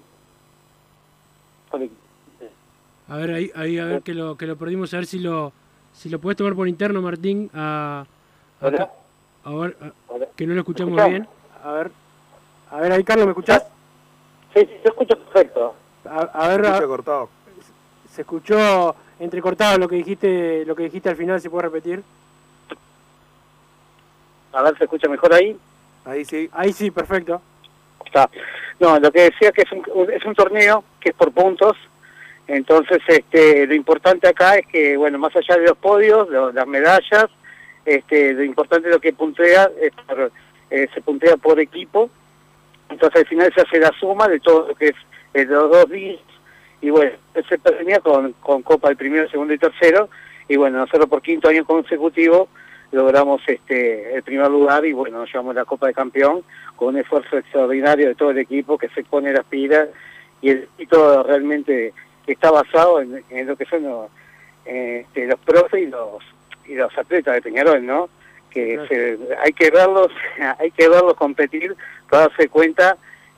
a ver, ahí, ahí a ver que lo que lo perdimos, a ver si lo si lo puedes tomar por interno, Martín, a, a, ver, que no lo escuchamos bien. A ver. A ver, ahí Carlos, ¿me escuchás? Sí, sí, te escucho perfecto. A, ver, se cortado. Se escuchó entrecortado lo que dijiste, lo que dijiste al final, ¿se puede repetir? A ver, ¿se escucha mejor ahí? Ahí sí. Ahí sí, perfecto. Está. No, lo que decía que es un, es un torneo que es por puntos, entonces este, lo importante acá es que, bueno, más allá de los podios, de las medallas, este, lo importante es lo que puntea, es eh, se puntea por equipo, entonces al final se hace la suma de todo lo que es de los dos días. Y bueno, se premia con, con Copa el primero, segundo y tercero. Y bueno, nosotros por quinto año consecutivo logramos este el primer lugar y bueno, nos llevamos la Copa de Campeón con un esfuerzo extraordinario de todo el equipo que se pone las pilas. Y el todo realmente está basado en, lo que son los, este, los profes y los y los atletas de Peñarol, ¿no? Que hay que verlos, *laughs* hay que verlos competir para darse cuenta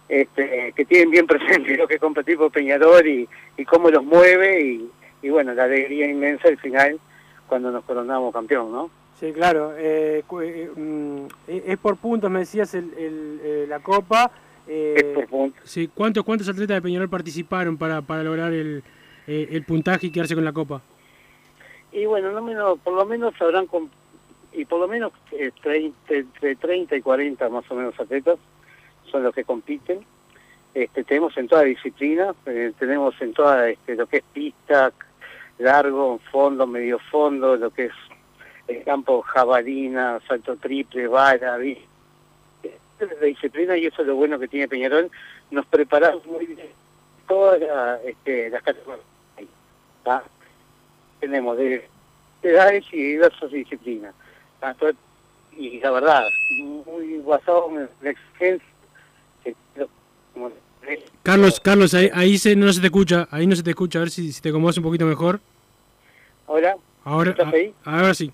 este, que tienen bien presente lo que es competir por Peñarol y, y cómo los mueve y, y, bueno, la alegría inmensa al final cuando nos coronamos campeón, ¿no? Sí, claro. Eh, eh mm, es por puntos, me decías, el, el, eh, la Copa. Eh, es por puntos. Sí, ¿cuántos, ¿Cuántos atletas de Peñarol participaron para, para lograr el, el puntaje y quedarse con la Copa? Y bueno, no menos, por lo menos habrán y por lo menos eh, entre 30 y 40 más o menos atletas son los que compiten. Este, tenemos en toda disciplina, eh, tenemos en toda este, lo que es pista, largo, fondo, medio fondo, lo que es el campo jabalina, salto triple, vara, la disciplina y eso es lo bueno que tiene Peñarol, nos preparamos muy bien todas este, las categorías. ¿tá? Tenemos de edades y diversas disciplinas. Y la verdad, muy basado en la exigencia. como- Carlos, Carlos, ahí, ahí se, no se te escucha, ahí no se te escucha, a ver si, si te acomodas un poquito mejor. Ahora, Ahora, ¿estás ahí? a- ahora sí.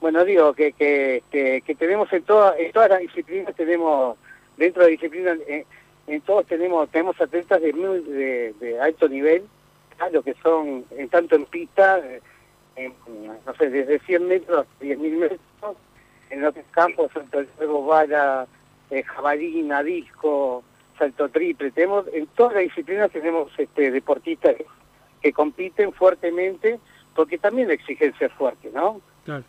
Bueno, digo que, que, que, que tenemos en, toda, en todas las disciplinas, tenemos, dentro de la disciplina, en, en todos tenemos tenemos atletas de, de, de alto nivel, lo que son, en tanto en pista, eh, no sé, desde 100 metros hasta 10.000 metros, en los campos, salto de juego, bala, eh, jabalina, disco, salto triple. Tenemos, en todas las disciplinas tenemos este, deportistas que, compiten fuertemente, porque también la exigencia es fuerte, ¿no? Claro.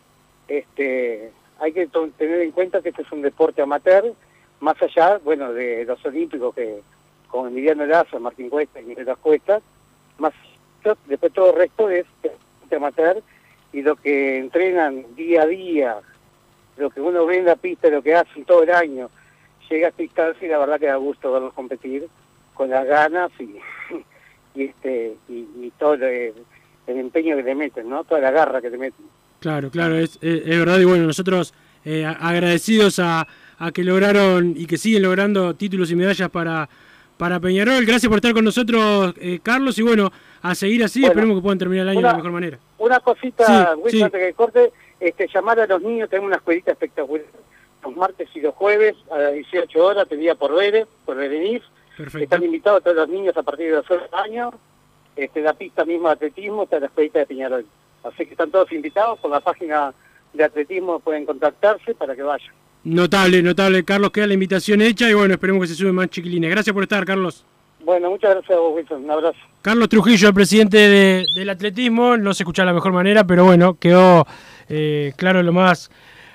este hay que tener en cuenta que este es un deporte amateur, más allá, bueno, de los olímpicos que con Emiliano Lazo, Martín Cuesta y Miguel Las Cuestas, más después todo el resto es deporte amateur y lo que entrenan día a día, lo que uno ve en la pista, lo que hacen todo el año, llega a esta instancia y la verdad que da gusto verlos competir con las ganas y, *laughs* y este y, todo el, empeño que le meten, ¿no? Toda la garra que le meten. Claro, claro, es, es- verdad y bueno, nosotros eh, agradecidos a, a que lograron y que siguen logrando títulos y medallas para, para Peñarol. Gracias por estar con nosotros, eh, Carlos, y bueno, a seguir así, Bueno, esperemos que puedan terminar el año de la mejor manera. Una cosita, Sí, Wilson, sí. antes que corte, este, llamar a los niños, tenemos una escuelita espectacular, los martes y los jueves a las 18 horas, pedida por Vélez, por Berenice, Perfecto. están invitados todos los niños a partir de los 8 años, este, la pista misma de atletismo está en la escuelita de Peñarol, así que están todos invitados, por la página de atletismo pueden contactarse para que vayan. Notable, notable, Carlos, queda la invitación hecha y bueno, esperemos que se suben más chiquilines. Gracias por estar, Carlos. Bueno, muchas gracias a vos, Wilson, un abrazo. Carlos Trujillo, el presidente de- del atletismo, no se escucha de la mejor manera, pero bueno, quedó eh, claro lo más,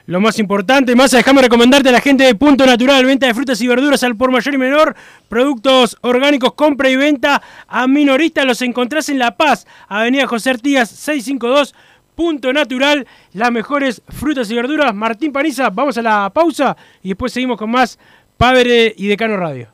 lo más importante. Más, déjame recomendarte a la gente de Punto Natural, venta de frutas y verduras al por mayor y menor, productos orgánicos, compra y venta a minoristas, los encontrás en La Paz, Avenida José Artigas 652. Punto Natural, las mejores frutas y verduras. Martín Paniza, vamos a la pausa y después seguimos con más Padre y Decano Radio.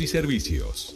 y servicios.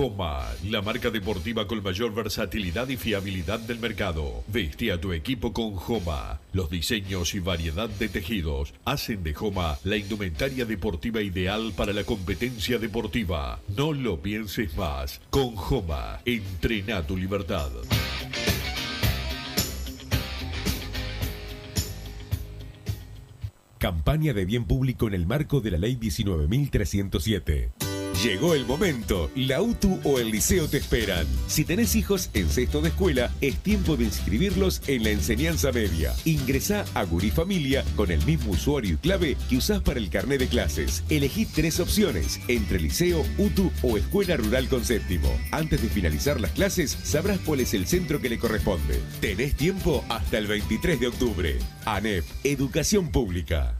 Joma, la marca deportiva con mayor versatilidad y fiabilidad del mercado. Veste a tu equipo con Joma. Los diseños y variedad de tejidos hacen de Joma la indumentaria deportiva ideal para la competencia deportiva. No lo pienses más. Con Joma, entrena tu libertad. Campaña de bien público en el marco de la Ley 19.307. Llegó el momento. La UTU o el liceo te esperan. Si tenés hijos en sexto de escuela, es tiempo de inscribirlos en la enseñanza media. Ingresá a Gurí Familia con el mismo usuario y clave que usás para el carnet de clases. Elegí tres opciones entre liceo, UTU o escuela rural con séptimo. Antes de finalizar las clases, sabrás cuál es el centro que le corresponde. Tenés tiempo hasta el 23 de octubre. ANEP, Educación Pública.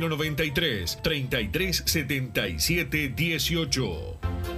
093 33 77 18.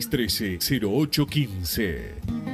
0613-0815.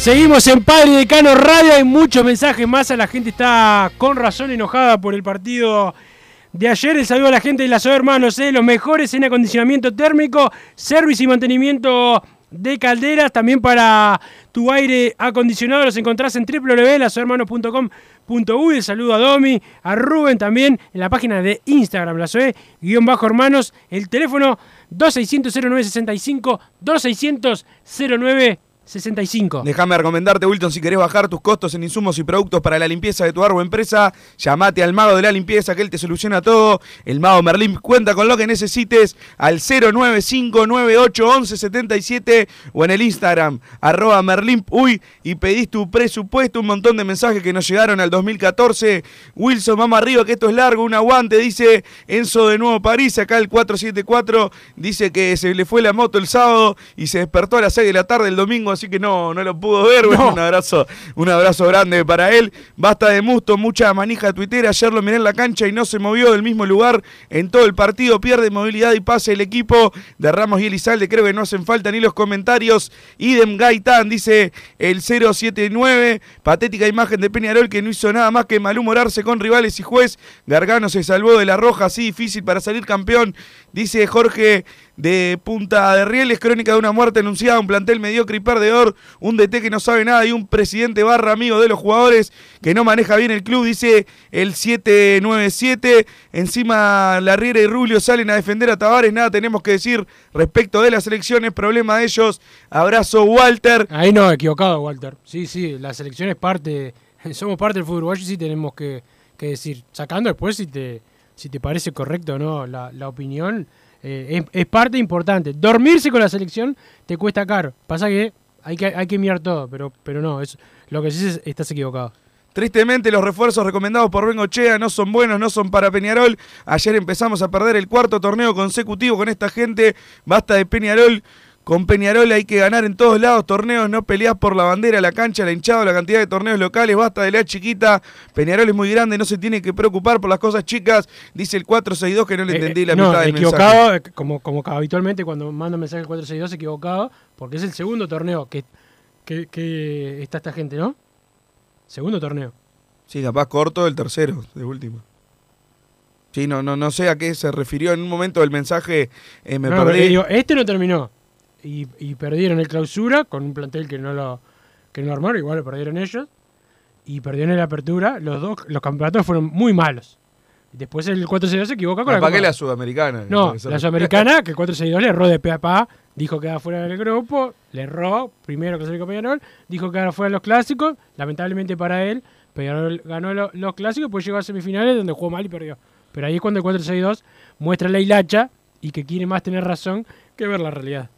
Seguimos en Padre Decano Radio, hay muchos mensajes más, la gente está con razón enojada por el partido de ayer. El saludo a la gente de las Hermanos, ¿eh? los mejores en acondicionamiento térmico, servicio y mantenimiento de calderas, también para tu aire acondicionado los encontrás en www.lasohermanos.com.uy. El saludo a Domi, a Rubén también en la página de Instagram, la guion bajo hermanos, el teléfono 2600 0965 2600 09 65. Déjame recomendarte, Wilton, si querés bajar tus costos en insumos y productos para la limpieza de tu árbol empresa, llamate al mago de la limpieza, que él te soluciona todo. El mago Merlín cuenta con lo que necesites al 095981177 o en el Instagram, arroba Merlín Uy, y pedís tu presupuesto. Un montón de mensajes que nos llegaron al 2014. Wilson, vamos arriba, que esto es largo, un aguante, dice Enzo de Nuevo París, acá el 474, dice que se le fue la moto el sábado y se despertó a las 6 de la tarde el domingo, así que no, no lo pudo ver. Bueno, un abrazo, un abrazo grande para él. Basta de musto, mucha manija tuitera. Ayer lo miré en la cancha y no se movió del mismo lugar en todo el partido. Pierde movilidad y pase el equipo de Ramos y Elizalde. Creo que no hacen falta ni los comentarios. Idem Gaitán, dice el 079. Patética imagen de Peñarol que no hizo nada más que malhumorarse con rivales y juez. Gargano se salvó de la roja, así difícil para salir campeón. Dice Jorge de Punta de Rieles, crónica de una muerte anunciada, un plantel mediocre y perdedor, un DT que no sabe nada y un presidente barra amigo de los jugadores que no maneja bien el club, dice el 797. Encima la Riera y Rulio salen a defender a Tavares, nada tenemos que decir respecto de las elecciones, problema de ellos. Abrazo Walter. Ahí no, equivocado Walter. Sí, sí, la selección es parte, somos parte del fútbol uruguayo y sí tenemos que, que decir, sacando después si te si te parece correcto o no la, la opinión, eh, es, parte importante. Dormirse con la selección te cuesta caro. Pasa que hay que, hay que mirar todo, pero, pero no, es, lo que dices estás equivocado. Tristemente los refuerzos recomendados por Bengochea no son buenos, no son para Peñarol. Ayer empezamos a perder el cuarto torneo consecutivo con esta gente. Basta de Peñarol. Con Peñarol hay que ganar en todos lados torneos, no peleas por la bandera, la cancha, la hinchada, la cantidad de torneos locales, basta de la chiquita. Peñarol es muy grande, no se tiene que preocupar por las cosas chicas, dice el 462 que no le entendí la no, mitad del equivocado, mensaje. como, como habitualmente cuando mando mensaje el 462 equivocado, porque es el segundo torneo que, que, que está esta gente, ¿no? Segundo torneo. Sí, capaz corto el tercero, de último. Sí, no, no, no sé a qué se refirió en un momento del mensaje, eh, me no, perdí. Digo, este no terminó. Y, y, perdieron el clausura con un plantel que no lo, que no armaron, igual lo perdieron ellos. Y perdieron la apertura. Los dos, los campeonatos fueron muy malos. Después el 462 se equivoca con ¿Para la qué la sudamericana? No, la sudamericana, que el 462 le erró de pe a pa, dijo que era fuera del grupo, le erró, primero con Peñarol, dijo que era fuera de los clásicos, lamentablemente para él, Peñarol ganó lo, los clásicos, pues llegó a semifinales donde jugó mal y perdió. Pero ahí es cuando el 462 muestra la hilacha y que quiere más tener razón que ver la realidad.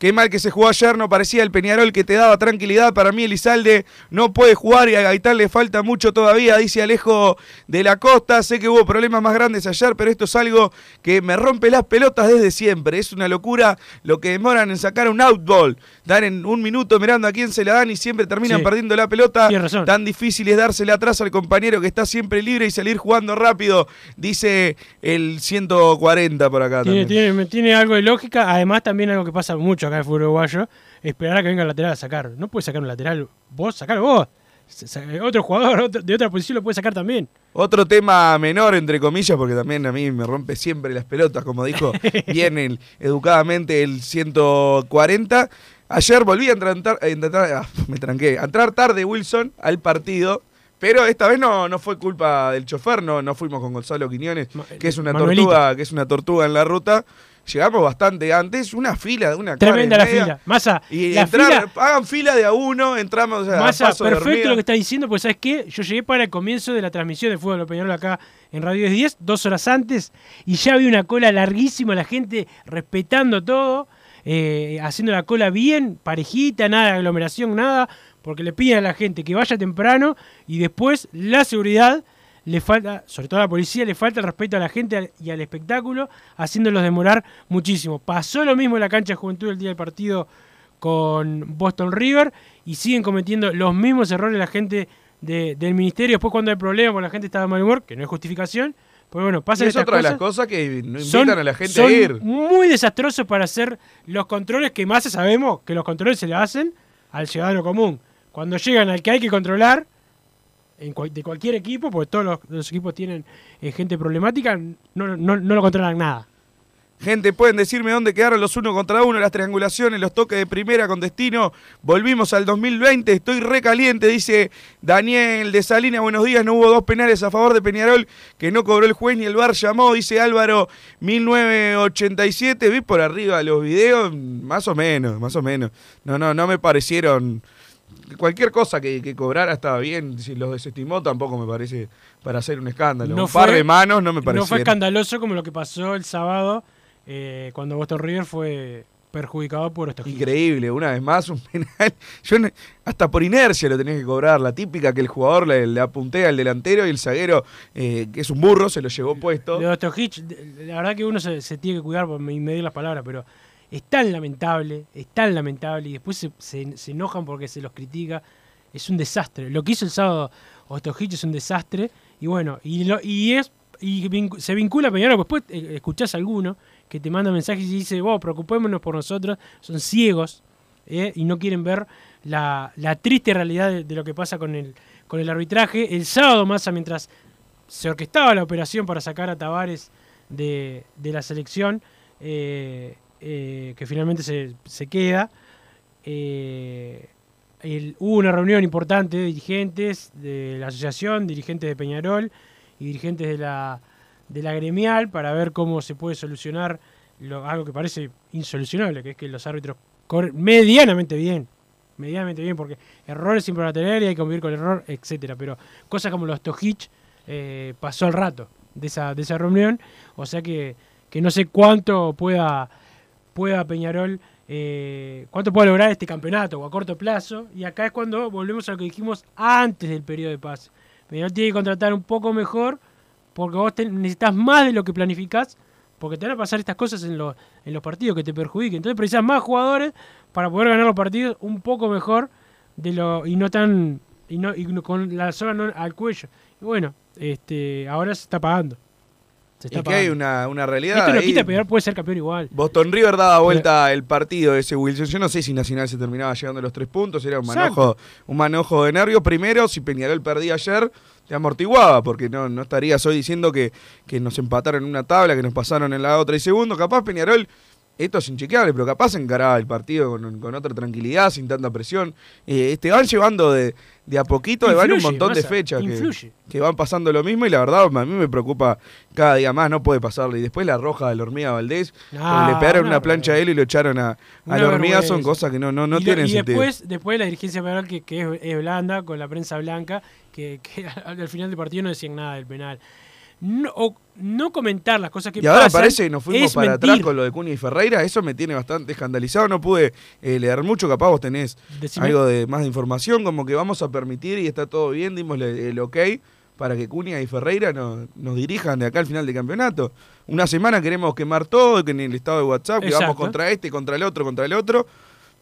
Qué mal que se jugó ayer, no parecía el Peñarol que te daba tranquilidad. Para mí Elizalde no puede jugar y a Gaitán le falta mucho todavía, dice Alejo de la Costa. Sé que hubo problemas más grandes ayer, pero esto es algo que me rompe las pelotas desde siempre. Es una locura lo que demoran en sacar un outball. Dan en un minuto mirando a quién se la dan y siempre terminan Sí. perdiendo la pelota. Razón. Tan difícil es dársela atrás al compañero que está siempre libre y salir jugando rápido, dice el 140 por acá. Tiene, también. tiene, tiene algo de lógica, además también algo que pasa mucho acá el fútbol uruguayo, esperar a que venga el lateral a sacar. No puedes sacar un lateral vos, sacalo vos. Otro jugador otro- de otra posición lo puede sacar también. Otro tema menor, entre comillas, porque también a mí me rompe siempre las pelotas, como dijo *laughs* bien el- educadamente el 140. Ayer volví a entrar, a entrar- ah, me tranqué, a entrar tarde Wilson al partido, pero esta vez no, no fue culpa del chofer, no, no fuimos con Gonzalo Quiñones, que es una tortuga, que es una tortuga en la ruta. Llegamos bastante antes, una fila de una Tremenda la media. fila. Massa, Y la entrar, fila, hagan fila de a uno, entramos a Massa, paso de perfecto lo que está diciendo, pues ¿sabes qué? Yo llegué para el comienzo de la transmisión de Fútbol Peñarol acá en Radio 10, dos horas antes, y ya vi una cola larguísima, la gente respetando todo, eh, haciendo la cola bien, parejita, nada de aglomeración, nada, porque le piden a la gente que vaya temprano y después la seguridad le falta, sobre todo a la policía, le falta el respeto a la gente y al espectáculo, haciéndolos demorar muchísimo. Pasó lo mismo en la cancha de Juventud el día del partido con Boston River y siguen cometiendo los mismos errores la gente de- del ministerio. Después cuando hay problemas, cuando la gente está de mal humor, que no es justificación, pues bueno, pasan es estas otra de las cosas. que no Son- invitan a la gente son a ir. muy desastrosos para hacer los controles que más sabemos que los controles se le hacen al ciudadano común. Cuando llegan al que hay que controlar, de cualquier equipo, porque todos los, los equipos tienen eh, gente problemática, no, no, no lo controlan nada. Gente, pueden decirme dónde quedaron los uno contra uno, las triangulaciones, los toques de primera con destino. Volvimos al 2020, estoy recaliente, dice Daniel de Salina. Buenos días, no hubo dos penales a favor de Peñarol que no cobró el juez ni el bar llamó, dice Álvaro 1987. Vi por arriba los videos, más o menos, más o menos. No, no, no me parecieron cualquier cosa que, que, cobrara estaba bien. Si los desestimó, tampoco me parece para hacer un escándalo. No un fue, par de manos no me pareció. No fue escandaloso como lo que pasó el sábado eh, cuando Boston River fue perjudicado por estos Increíble, una vez más un *laughs* penal. Yo no, hasta por inercia lo tenés que cobrar. La típica que el jugador le, le apuntea al delantero y el zaguero, eh, que es un burro, se lo llevó puesto. De Hitch, la verdad que uno se, se, tiene que cuidar por medir las palabras, pero es tan lamentable, es tan lamentable y después se, se, enojan porque se los critica. Es un desastre. Lo que hizo el sábado Hitch es un desastre. Y bueno, y, lo, y es y se vincula a. Después eh, escuchás a alguno que te manda mensajes y dice, vos, preocupémonos por nosotros, son ciegos eh, y no quieren ver la, la triste realidad de, de, lo que pasa con el, con el arbitraje. El sábado, Massa, mientras se orquestaba la operación para sacar a Tavares de, de la selección, eh, eh, que finalmente se, se queda, eh, hubo una reunión importante de dirigentes de la asociación, dirigentes de Peñarol y dirigentes de la, de la gremial para ver cómo se puede solucionar algo que parece insolucionable, que es que los árbitros corren medianamente bien, medianamente bien, porque errores siempre van a y hay que convivir con el error, etcétera. Pero cosas como los Tojich eh, pasó el rato de esa, de esa reunión, o sea que, que no sé cuánto pueda, pueda Peñarol, eh, cuánto pueda lograr este campeonato o a corto plazo, y acá es cuando volvemos a lo que dijimos antes del periodo de paz. Peñarol tiene que contratar un poco mejor porque vos necesitas más de lo que planificás, porque te van a pasar estas cosas en, lo, en los partidos que te perjudiquen. Entonces precisas más jugadores para poder ganar los partidos un poco mejor de lo y no tan y no y con la soga no al cuello. Y bueno, este ahora se está pagando. Se está es que hay una, una realidad. Esto lo quita, puede ser campeón igual. Boston River daba vuelta pero, el partido de ese Wilson. Yo no sé si Nacional se terminaba llegando a los tres puntos. Era un manojo, un manojo de nervios. Primero, si Peñarol perdía ayer, te amortiguaba, porque no, no estarías hoy diciendo que, que nos empataron en una tabla, que nos pasaron en la otra. Y segundo, capaz Peñarol esto es inchequeable, pero capaz encaraba el partido con, con otra tranquilidad, sin tanta presión. Eh, te van llevando de, de a poquito, influye, van un montón masa, de fechas que, que, van pasando lo mismo y la verdad a mí me preocupa cada día más, no puede pasarle. Y después la roja de la hormiga Valdés, no, le pegaron una plancha a él y lo echaron a, a la hormiga, son cosas que no, no, no y tienen y sentido. Después, después la dirigencia penal que, que es, es, blanda, con la prensa blanca, que, que *laughs* al final del partido no decían nada del penal no, o no comentar las cosas que y ahora pasan, parece que nos fuimos para mentir. atrás con lo de Cunha y Ferreira, eso me tiene bastante escandalizado, no pude eh, leer mucho, capaz vos tenés Decime. algo de más de información, como que vamos a permitir y está todo bien, dimos el, ok para que Cunha y Ferreira no, nos dirijan de acá al final del campeonato. Una semana queremos quemar todo, que en el estado de WhatsApp, que Exacto. vamos contra este, contra el otro, contra el otro,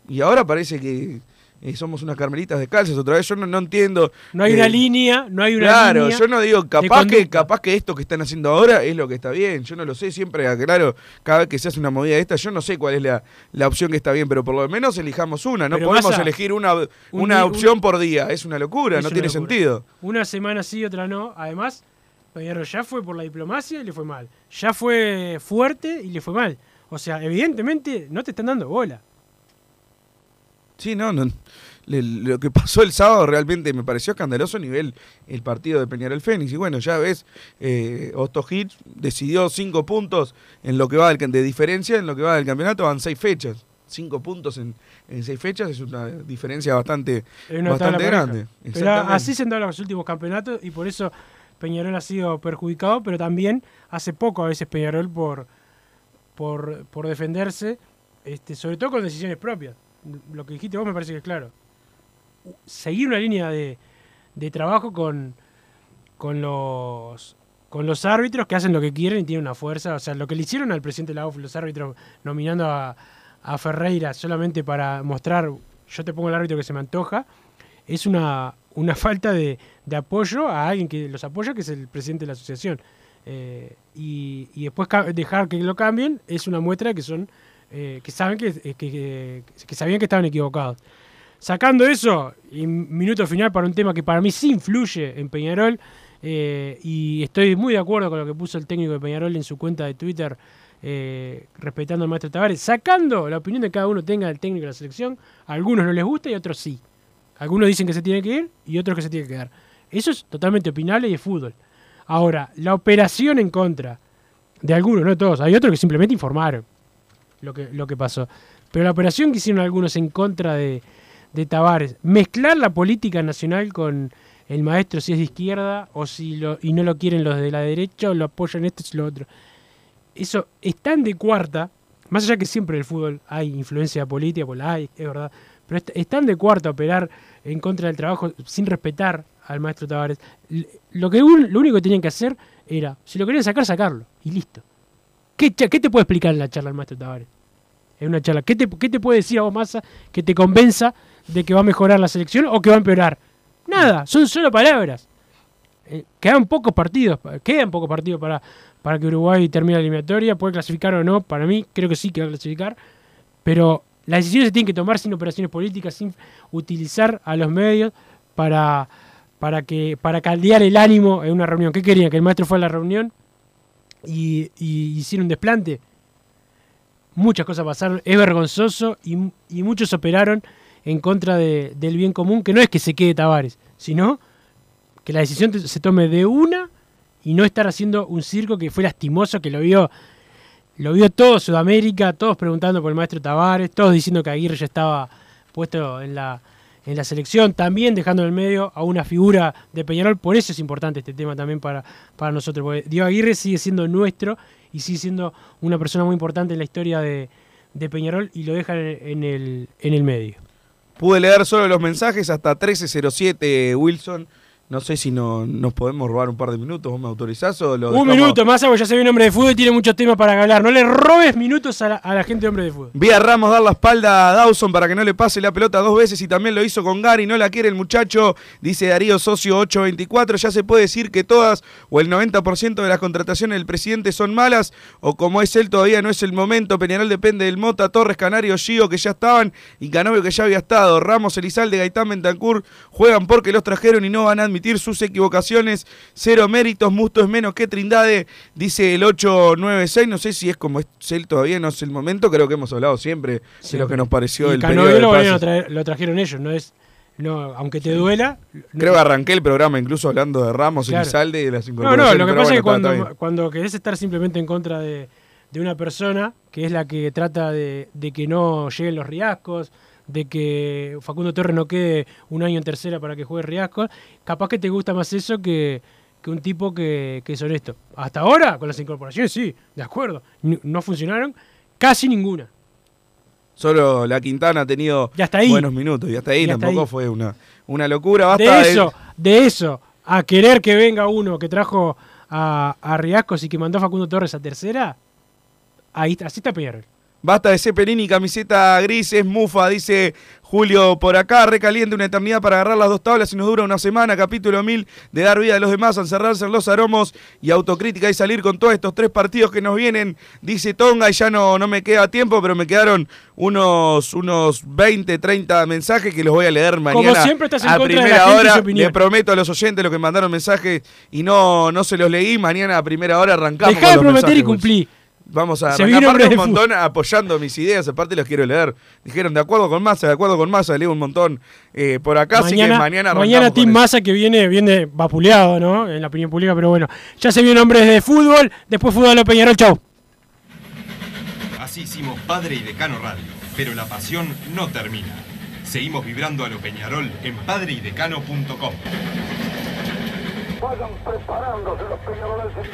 y ahora parece que eh, somos unas carmelitas descalzas otra vez. Yo no, no entiendo. No hay eh, una línea, no hay una claro, línea. yo no digo capaz que, capaz que esto que están haciendo ahora es lo que está bien. Yo no lo sé, siempre aclaro, cada vez que se hace una movida de esta, yo no sé cuál es la, la opción que está bien, pero por lo menos elijamos una. No Pero podemos elegir una, un una opción un- por día. Es una locura, Es no una tiene locura. sentido. Una semana sí, otra no. Además, Peñarol ya fue por la diplomacia y le fue mal. Ya fue fuerte y le fue mal. O sea, evidentemente no te están dando bola. Sí, no, no. Le- lo que pasó el sábado realmente me pareció escandaloso a nivel el partido de Peñarol Fénix. Y bueno, ya ves, eh, Otto Hitch decidió cinco puntos en lo que va del, de diferencia, en lo que va del campeonato, van seis fechas. Cinco puntos en, en seis fechas es una diferencia bastante, bastante grande. Pero así se han dado los últimos campeonatos y por eso Peñarol ha sido perjudicado, pero también hace poco a veces Peñarol por, por, por defenderse, este, sobre todo con decisiones propias. Lo que dijiste vos me parece que es claro. Seguir una línea de, de trabajo con, con los con los árbitros que hacen lo que quieren y tienen una fuerza. O sea, lo que le hicieron al presidente de la UF, los árbitros nominando a, a Ferreira solamente para mostrar yo te pongo el árbitro que se me antoja, es una, una *laughs* falta de, de apoyo a alguien que los apoya, que es el presidente de la asociación. Eh, y, y después dejar que lo cambien es una muestra de que son eh, que saben que, que, que- que sabían que estaban equivocados. Sacando eso, y minuto final para un tema que para mí sí influye en Peñarol, eh, y estoy muy de acuerdo con lo que puso el técnico de Peñarol en su cuenta de Twitter eh, respetando al maestro Tavares, sacando la opinión de cada uno tenga del técnico de la selección, algunos no les gusta y otros sí. Algunos dicen que se tiene que ir y otros que se tiene que quedar. Eso es totalmente opinable y es fútbol. Ahora, la operación en contra de algunos, no todos, hay otros que simplemente informaron lo que, lo que pasó. Pero la operación que hicieron algunos en contra de, de Tavares, mezclar la política nacional con el maestro si es de izquierda o si lo, y no lo quieren los de la derecha o lo apoyan esto y lo otro. Eso es tan de cuarta, más allá que siempre en el fútbol hay influencia política, pues la hay, es verdad, pero es, tan de cuarta operar en contra del trabajo sin respetar al maestro Tavares. Lo, que lo único que tenían que hacer era, si lo querían sacar, sacarlo, y listo. ¿Qué, te puede explicar en la charla el maestro Tavares? En una charla. ¿Qué te, ¿Qué puede decir a vos, Massa, que te convenza de que va a mejorar la selección o que va a empeorar? Nada, son solo palabras. Eh, quedan pocos partidos, quedan pocos partidos para, para que Uruguay termine la eliminatoria. Puede clasificar o no, para mí creo que sí que va a clasificar. Pero las decisiones se tienen que tomar sin operaciones políticas, sin utilizar a los medios para, para, que, para caldear el ánimo en una reunión. ¿Qué querían? ¿Que el maestro fue a la reunión y, hiciera un desplante? Muchas cosas pasaron, es vergonzoso y, y muchos operaron en contra de, del bien común, que no es que se quede Tavares, sino que la decisión se tome de una y no estar haciendo un circo que fue lastimoso, que lo vio, lo vio todo Sudamérica, todos preguntando por el maestro Tavares, todos diciendo que Aguirre ya estaba puesto en la, en la selección, también dejando en el medio a una figura de Peñarol, por eso es importante este tema también para, para nosotros, porque Diego Aguirre sigue siendo nuestro y sigue siendo una persona muy importante en la historia de, de Peñarol y lo deja en el, en el medio. Pude leer solo los mensajes hasta 1307, Wilson. No sé si no, nos podemos robar un par de minutos. ¿Vos me autorizás o lo Un minuto más, porque ya se ve un hombre de fútbol y tiene muchos temas para hablar. No le robes minutos a la, gente de hombre de fútbol. Vi a Ramos dar la espalda a Dawson para que no le pase la pelota dos veces y también lo hizo con Gary. No la quiere el muchacho, dice Darío Socio 824. Ya se puede decir que todas o el 90% de las contrataciones del presidente son malas o como es él todavía no es el momento. Peñarol depende del Mota, Torres, Canario, Gio que ya estaban y Canovio que ya había estado. Ramos, Elizalde, Gaitán, Bentancur juegan porque los trajeron y no van a admitir sus equivocaciones, cero méritos, Musto es menos que Trindade, dice el 896, no sé si es como es él todavía, no es el momento, creo que hemos hablado siempre de lo que nos pareció el periodo lo, lo trajeron ellos, no es no, aunque te duela. Creo que arranqué el programa incluso hablando de Ramos, y Salde y de las incorporaciones. No, no, lo que pasa es que cuando, cuando querés estar simplemente en contra de, de, una persona, que es la que trata de, de que no lleguen los riascos, de que Facundo Torres no quede un año en tercera para que juegue Riasco, capaz que te gusta más eso que, un tipo que, es honesto. Hasta ahora, con las incorporaciones, sí, de acuerdo. No funcionaron casi ninguna. Solo la Quintana ha tenido buenos minutos y hasta ahí tampoco fue una, una locura. de eso, de... eso, a querer que venga uno que trajo a, a Riascos y que mandó a Facundo Torres a tercera, ahí así está Peñarol. Basta de Cepelini, camiseta gris, es mufa, dice Julio por acá, recaliente una eternidad para agarrar las dos tablas y nos dura una semana, capítulo 1000 de dar vida a los demás, encerrarse en los aromos y autocrítica y salir con todos estos tres partidos que nos vienen, dice Tonga, y ya no, no me queda tiempo, pero me quedaron unos, unos 20, 30 mensajes que los voy a leer mañana. Como siempre estás en a primera hora, le prometo a los oyentes lo que mandaron mensajes y no, no se los leí, mañana a primera hora arrancamos. Dejá de prometer y cumplir. Vamos a arrancar un montón apoyando mis ideas, aparte los quiero leer. Dijeron, de acuerdo con Massa, de acuerdo con Massa, leo un montón eh, por acá, mañana, así que mañana Mañana Tim Massa que viene, viene vapuleado, ¿no? En la opinión pública, pero bueno. Ya se vienen hombres de fútbol, después fútbol a Peñarol, chau. Así hicimos Padre y Decano Radio, pero la pasión no termina. Seguimos vibrando a lo Peñarol en padreidecano.com. Vayan preparándose los Peñaroles.